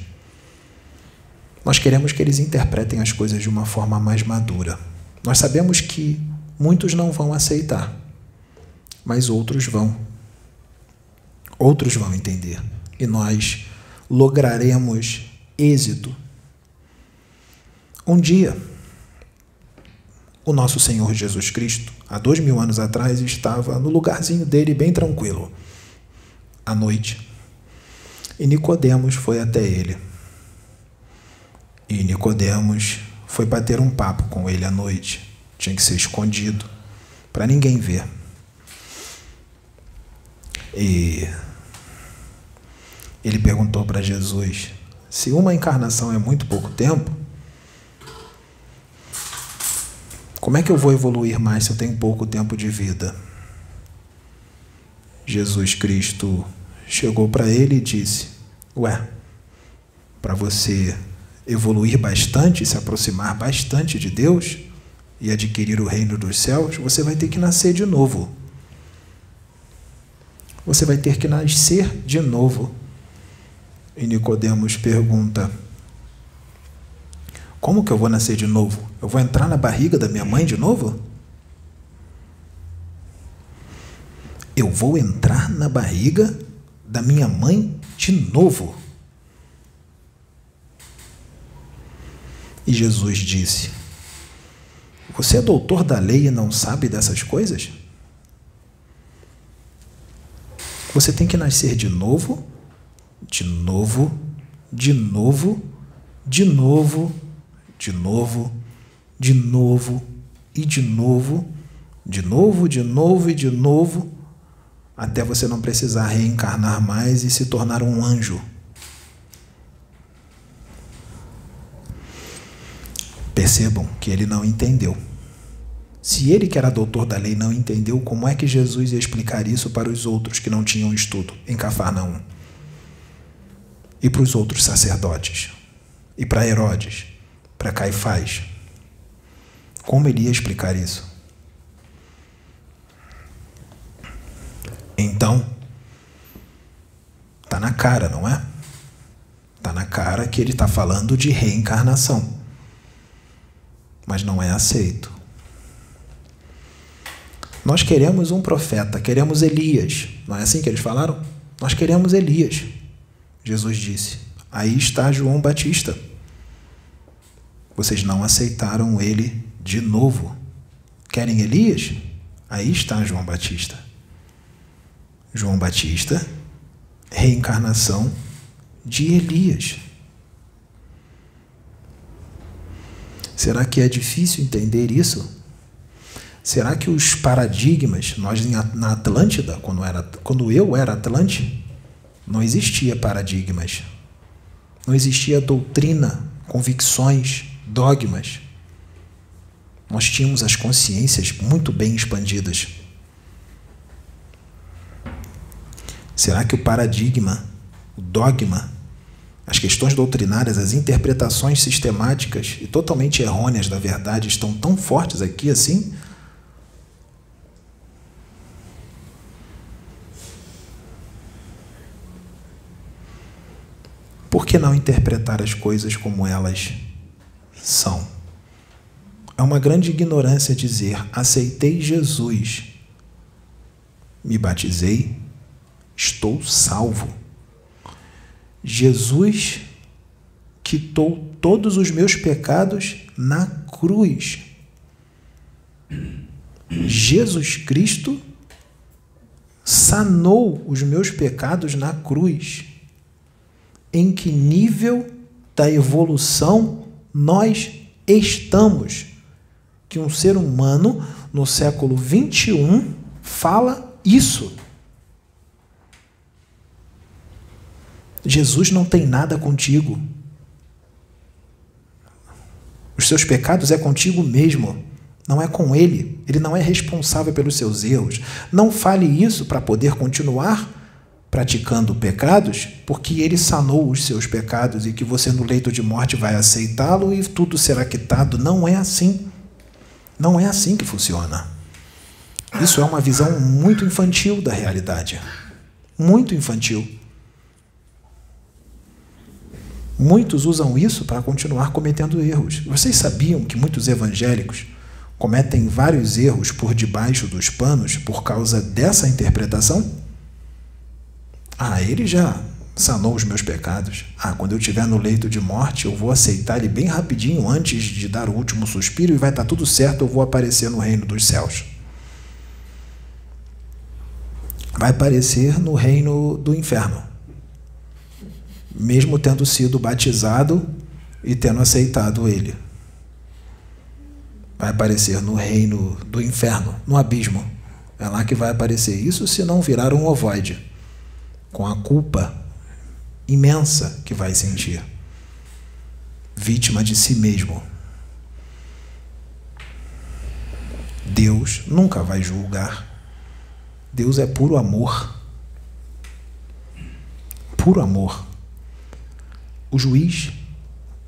Nós queremos que eles interpretem as coisas de uma forma mais madura. Nós sabemos que muitos não vão aceitar, mas outros vão. Outros vão entender. E nós lograremos êxito. Um dia, o nosso Senhor Jesus Cristo, há dois mil anos atrás, estava no lugarzinho dele bem tranquilo, à noite. E Nicodemos foi até ele. E Nicodemos foi bater um papo com ele à noite. Tinha que ser escondido, para ninguém ver. E ele perguntou para Jesus: se uma encarnação é muito pouco tempo, como é que eu vou evoluir mais se eu tenho pouco tempo de vida? Jesus Cristo chegou para ele e disse: Ué, para você evoluir bastante, se aproximar bastante de Deus e adquirir o reino dos céus, você vai ter que nascer de novo. Você vai ter que nascer de novo. E Nicodemos pergunta: Como que eu vou nascer de novo? Eu vou entrar na barriga da minha mãe de novo? Eu vou entrar na barriga da minha mãe de novo. E Jesus disse: Você é doutor da lei e não sabe dessas coisas? Você tem que nascer de novo, de novo, de novo, de novo, de novo, de novo e de novo, de novo, de novo e de novo, até você não precisar reencarnar mais e se tornar um anjo. Percebam que ele não entendeu. Se ele, que era doutor da lei, não entendeu, como é que Jesus ia explicar isso para os outros que não tinham estudo em Cafarnaum? E para os outros sacerdotes? E para Herodes? Para Caifás? Como ele ia explicar isso? Então, está na cara, não é? Está na cara que ele está falando de reencarnação mas não é aceito. Nós queremos um profeta, queremos Elias. Não é assim que eles falaram? Nós queremos Elias. Jesus disse: Aí está João Batista. Vocês não aceitaram ele de novo. Querem Elias? Aí está João Batista. João Batista, reencarnação de Elias. Será que é difícil entender isso? Será que os paradigmas, nós na Atlântida, quando, era, quando eu era Atlante, não existia paradigmas, não existia doutrina, convicções, dogmas. Nós tínhamos as consciências muito bem expandidas. Será que o paradigma, o dogma, as questões doutrinárias, as interpretações sistemáticas e totalmente errôneas da verdade estão tão fortes aqui assim? Por que não interpretar as coisas como elas são? É uma grande ignorância dizer: aceitei Jesus, me batizei, estou salvo. Jesus quitou todos os meus pecados na cruz. Jesus Cristo sanou os meus pecados na cruz. Em que nível da evolução nós estamos? Que um ser humano no século 21 fala isso. Jesus não tem nada contigo. Os seus pecados é contigo mesmo, não é com ele. Ele não é responsável pelos seus erros. Não fale isso para poder continuar praticando pecados, porque ele sanou os seus pecados e que você no leito de morte vai aceitá-lo e tudo será quitado. Não é assim. Não é assim que funciona. Isso é uma visão muito infantil da realidade. Muito infantil. Muitos usam isso para continuar cometendo erros. Vocês sabiam que muitos evangélicos cometem vários erros por debaixo dos panos por causa dessa interpretação? Ah, ele já sanou os meus pecados. Ah, quando eu estiver no leito de morte, eu vou aceitar ele bem rapidinho antes de dar o último suspiro e vai estar tudo certo, eu vou aparecer no reino dos céus. Vai aparecer no reino do inferno mesmo tendo sido batizado e tendo aceitado ele. Vai aparecer no reino do inferno, no abismo. É lá que vai aparecer. Isso se não virar um ovoide, com a culpa imensa que vai sentir, vítima de si mesmo. Deus nunca vai julgar. Deus é puro amor. Puro amor. O juiz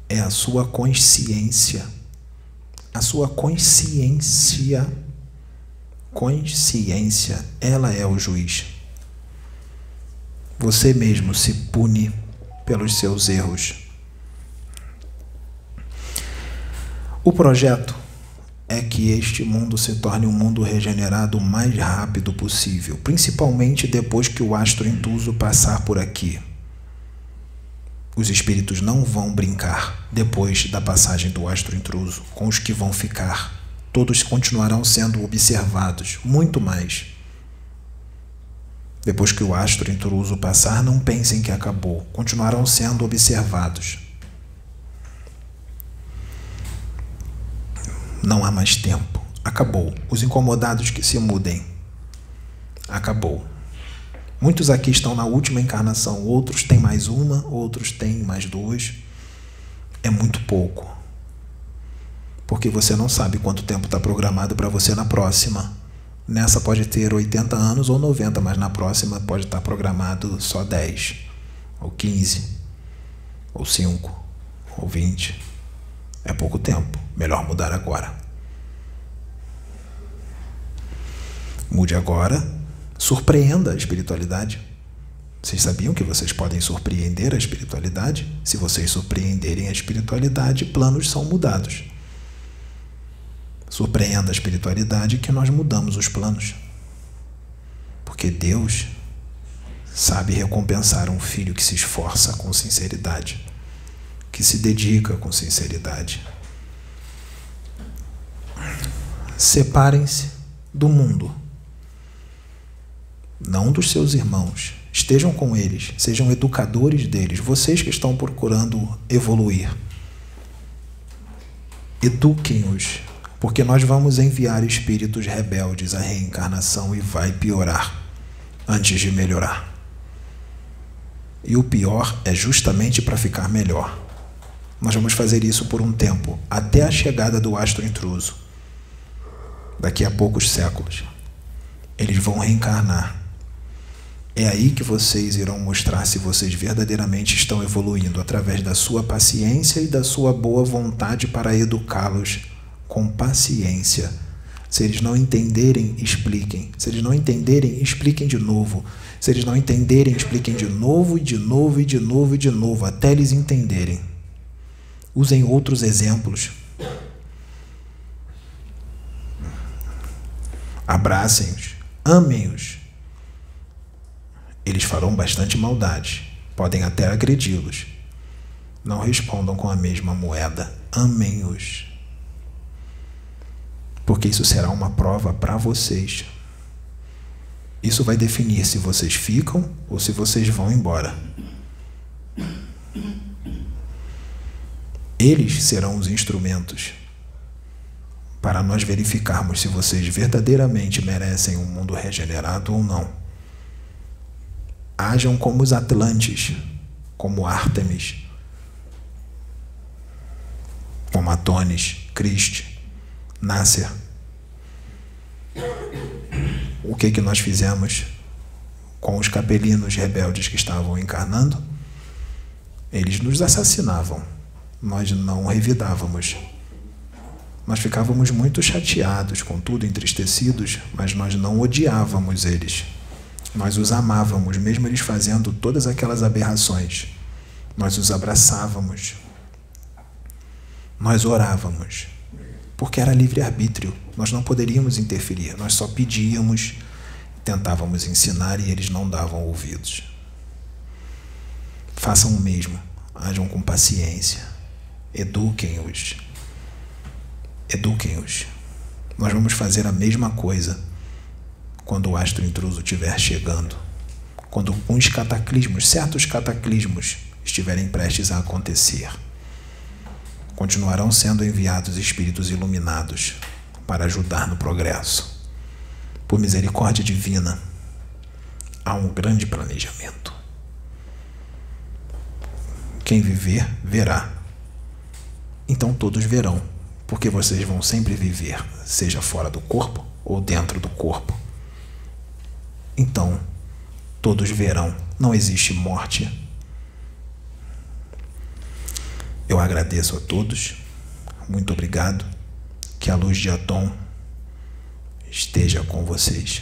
é a sua consciência. A sua consciência. Consciência, ela é o juiz. Você mesmo se pune pelos seus erros. O projeto é que este mundo se torne um mundo regenerado o mais rápido possível, principalmente depois que o astro intuso passar por aqui. Os espíritos não vão brincar depois da passagem do astro intruso com os que vão ficar. Todos continuarão sendo observados, muito mais. Depois que o astro intruso passar, não pensem que acabou, continuarão sendo observados. Não há mais tempo. Acabou. Os incomodados que se mudem. Acabou. Muitos aqui estão na última encarnação, outros têm mais uma, outros têm mais duas. É muito pouco. Porque você não sabe quanto tempo está programado para você na próxima. Nessa pode ter 80 anos ou 90, mas na próxima pode estar tá programado só 10, ou 15, ou 5, ou 20. É pouco tempo. Melhor mudar agora. Mude agora Surpreenda a espiritualidade. Vocês sabiam que vocês podem surpreender a espiritualidade? Se vocês surpreenderem a espiritualidade, planos são mudados. Surpreenda a espiritualidade que nós mudamos os planos. Porque Deus sabe recompensar um filho que se esforça com sinceridade, que se dedica com sinceridade. Separem-se do mundo, não dos seus irmãos. Estejam com eles, sejam educadores deles, vocês que estão procurando evoluir. Eduquem-os, porque nós vamos enviar espíritos rebeldes à reencarnação e vai piorar antes de melhorar. E o pior é justamente para ficar melhor. Nós vamos fazer isso por um tempo, até a chegada do astro intruso. Daqui a poucos séculos. Eles vão reencarnar. É aí que vocês irão mostrar se vocês verdadeiramente estão evoluindo através da sua paciência e da sua boa vontade para educá-los com paciência. Se eles não entenderem, expliquem. Se eles não entenderem, expliquem de novo. Se eles não entenderem, expliquem de novo e de novo e de novo e de novo, até eles entenderem. Usem outros exemplos. Abracem-os, amem-os. Eles farão bastante maldade, podem até agredi-los. Não respondam com a mesma moeda. Amem-os. Porque isso será uma prova para vocês. Isso vai definir se vocês ficam ou se vocês vão embora. Eles serão os instrumentos para nós verificarmos se vocês verdadeiramente merecem um mundo regenerado ou não. Hajam como os Atlantes, como Artemis, como Atones, Crist, Nasser. O que que nós fizemos com os capelinos rebeldes que estavam encarnando? Eles nos assassinavam. Nós não revidávamos. Nós ficávamos muito chateados, contudo entristecidos, mas nós não odiávamos eles. Nós os amávamos, mesmo eles fazendo todas aquelas aberrações. Nós os abraçávamos. Nós orávamos. Porque era livre-arbítrio. Nós não poderíamos interferir. Nós só pedíamos, tentávamos ensinar e eles não davam ouvidos. Façam o mesmo. Hajam com paciência. Eduquem-os. Eduquem-os. Nós vamos fazer a mesma coisa quando o astro intruso estiver chegando, quando uns cataclismos, certos cataclismos, estiverem prestes a acontecer. Continuarão sendo enviados espíritos iluminados para ajudar no progresso. Por misericórdia divina, há um grande planejamento. Quem viver, verá. Então todos verão, porque vocês vão sempre viver, seja fora do corpo ou dentro do corpo. Então, todos verão, não existe morte. Eu agradeço a todos, muito obrigado, que a luz de Atom esteja com vocês.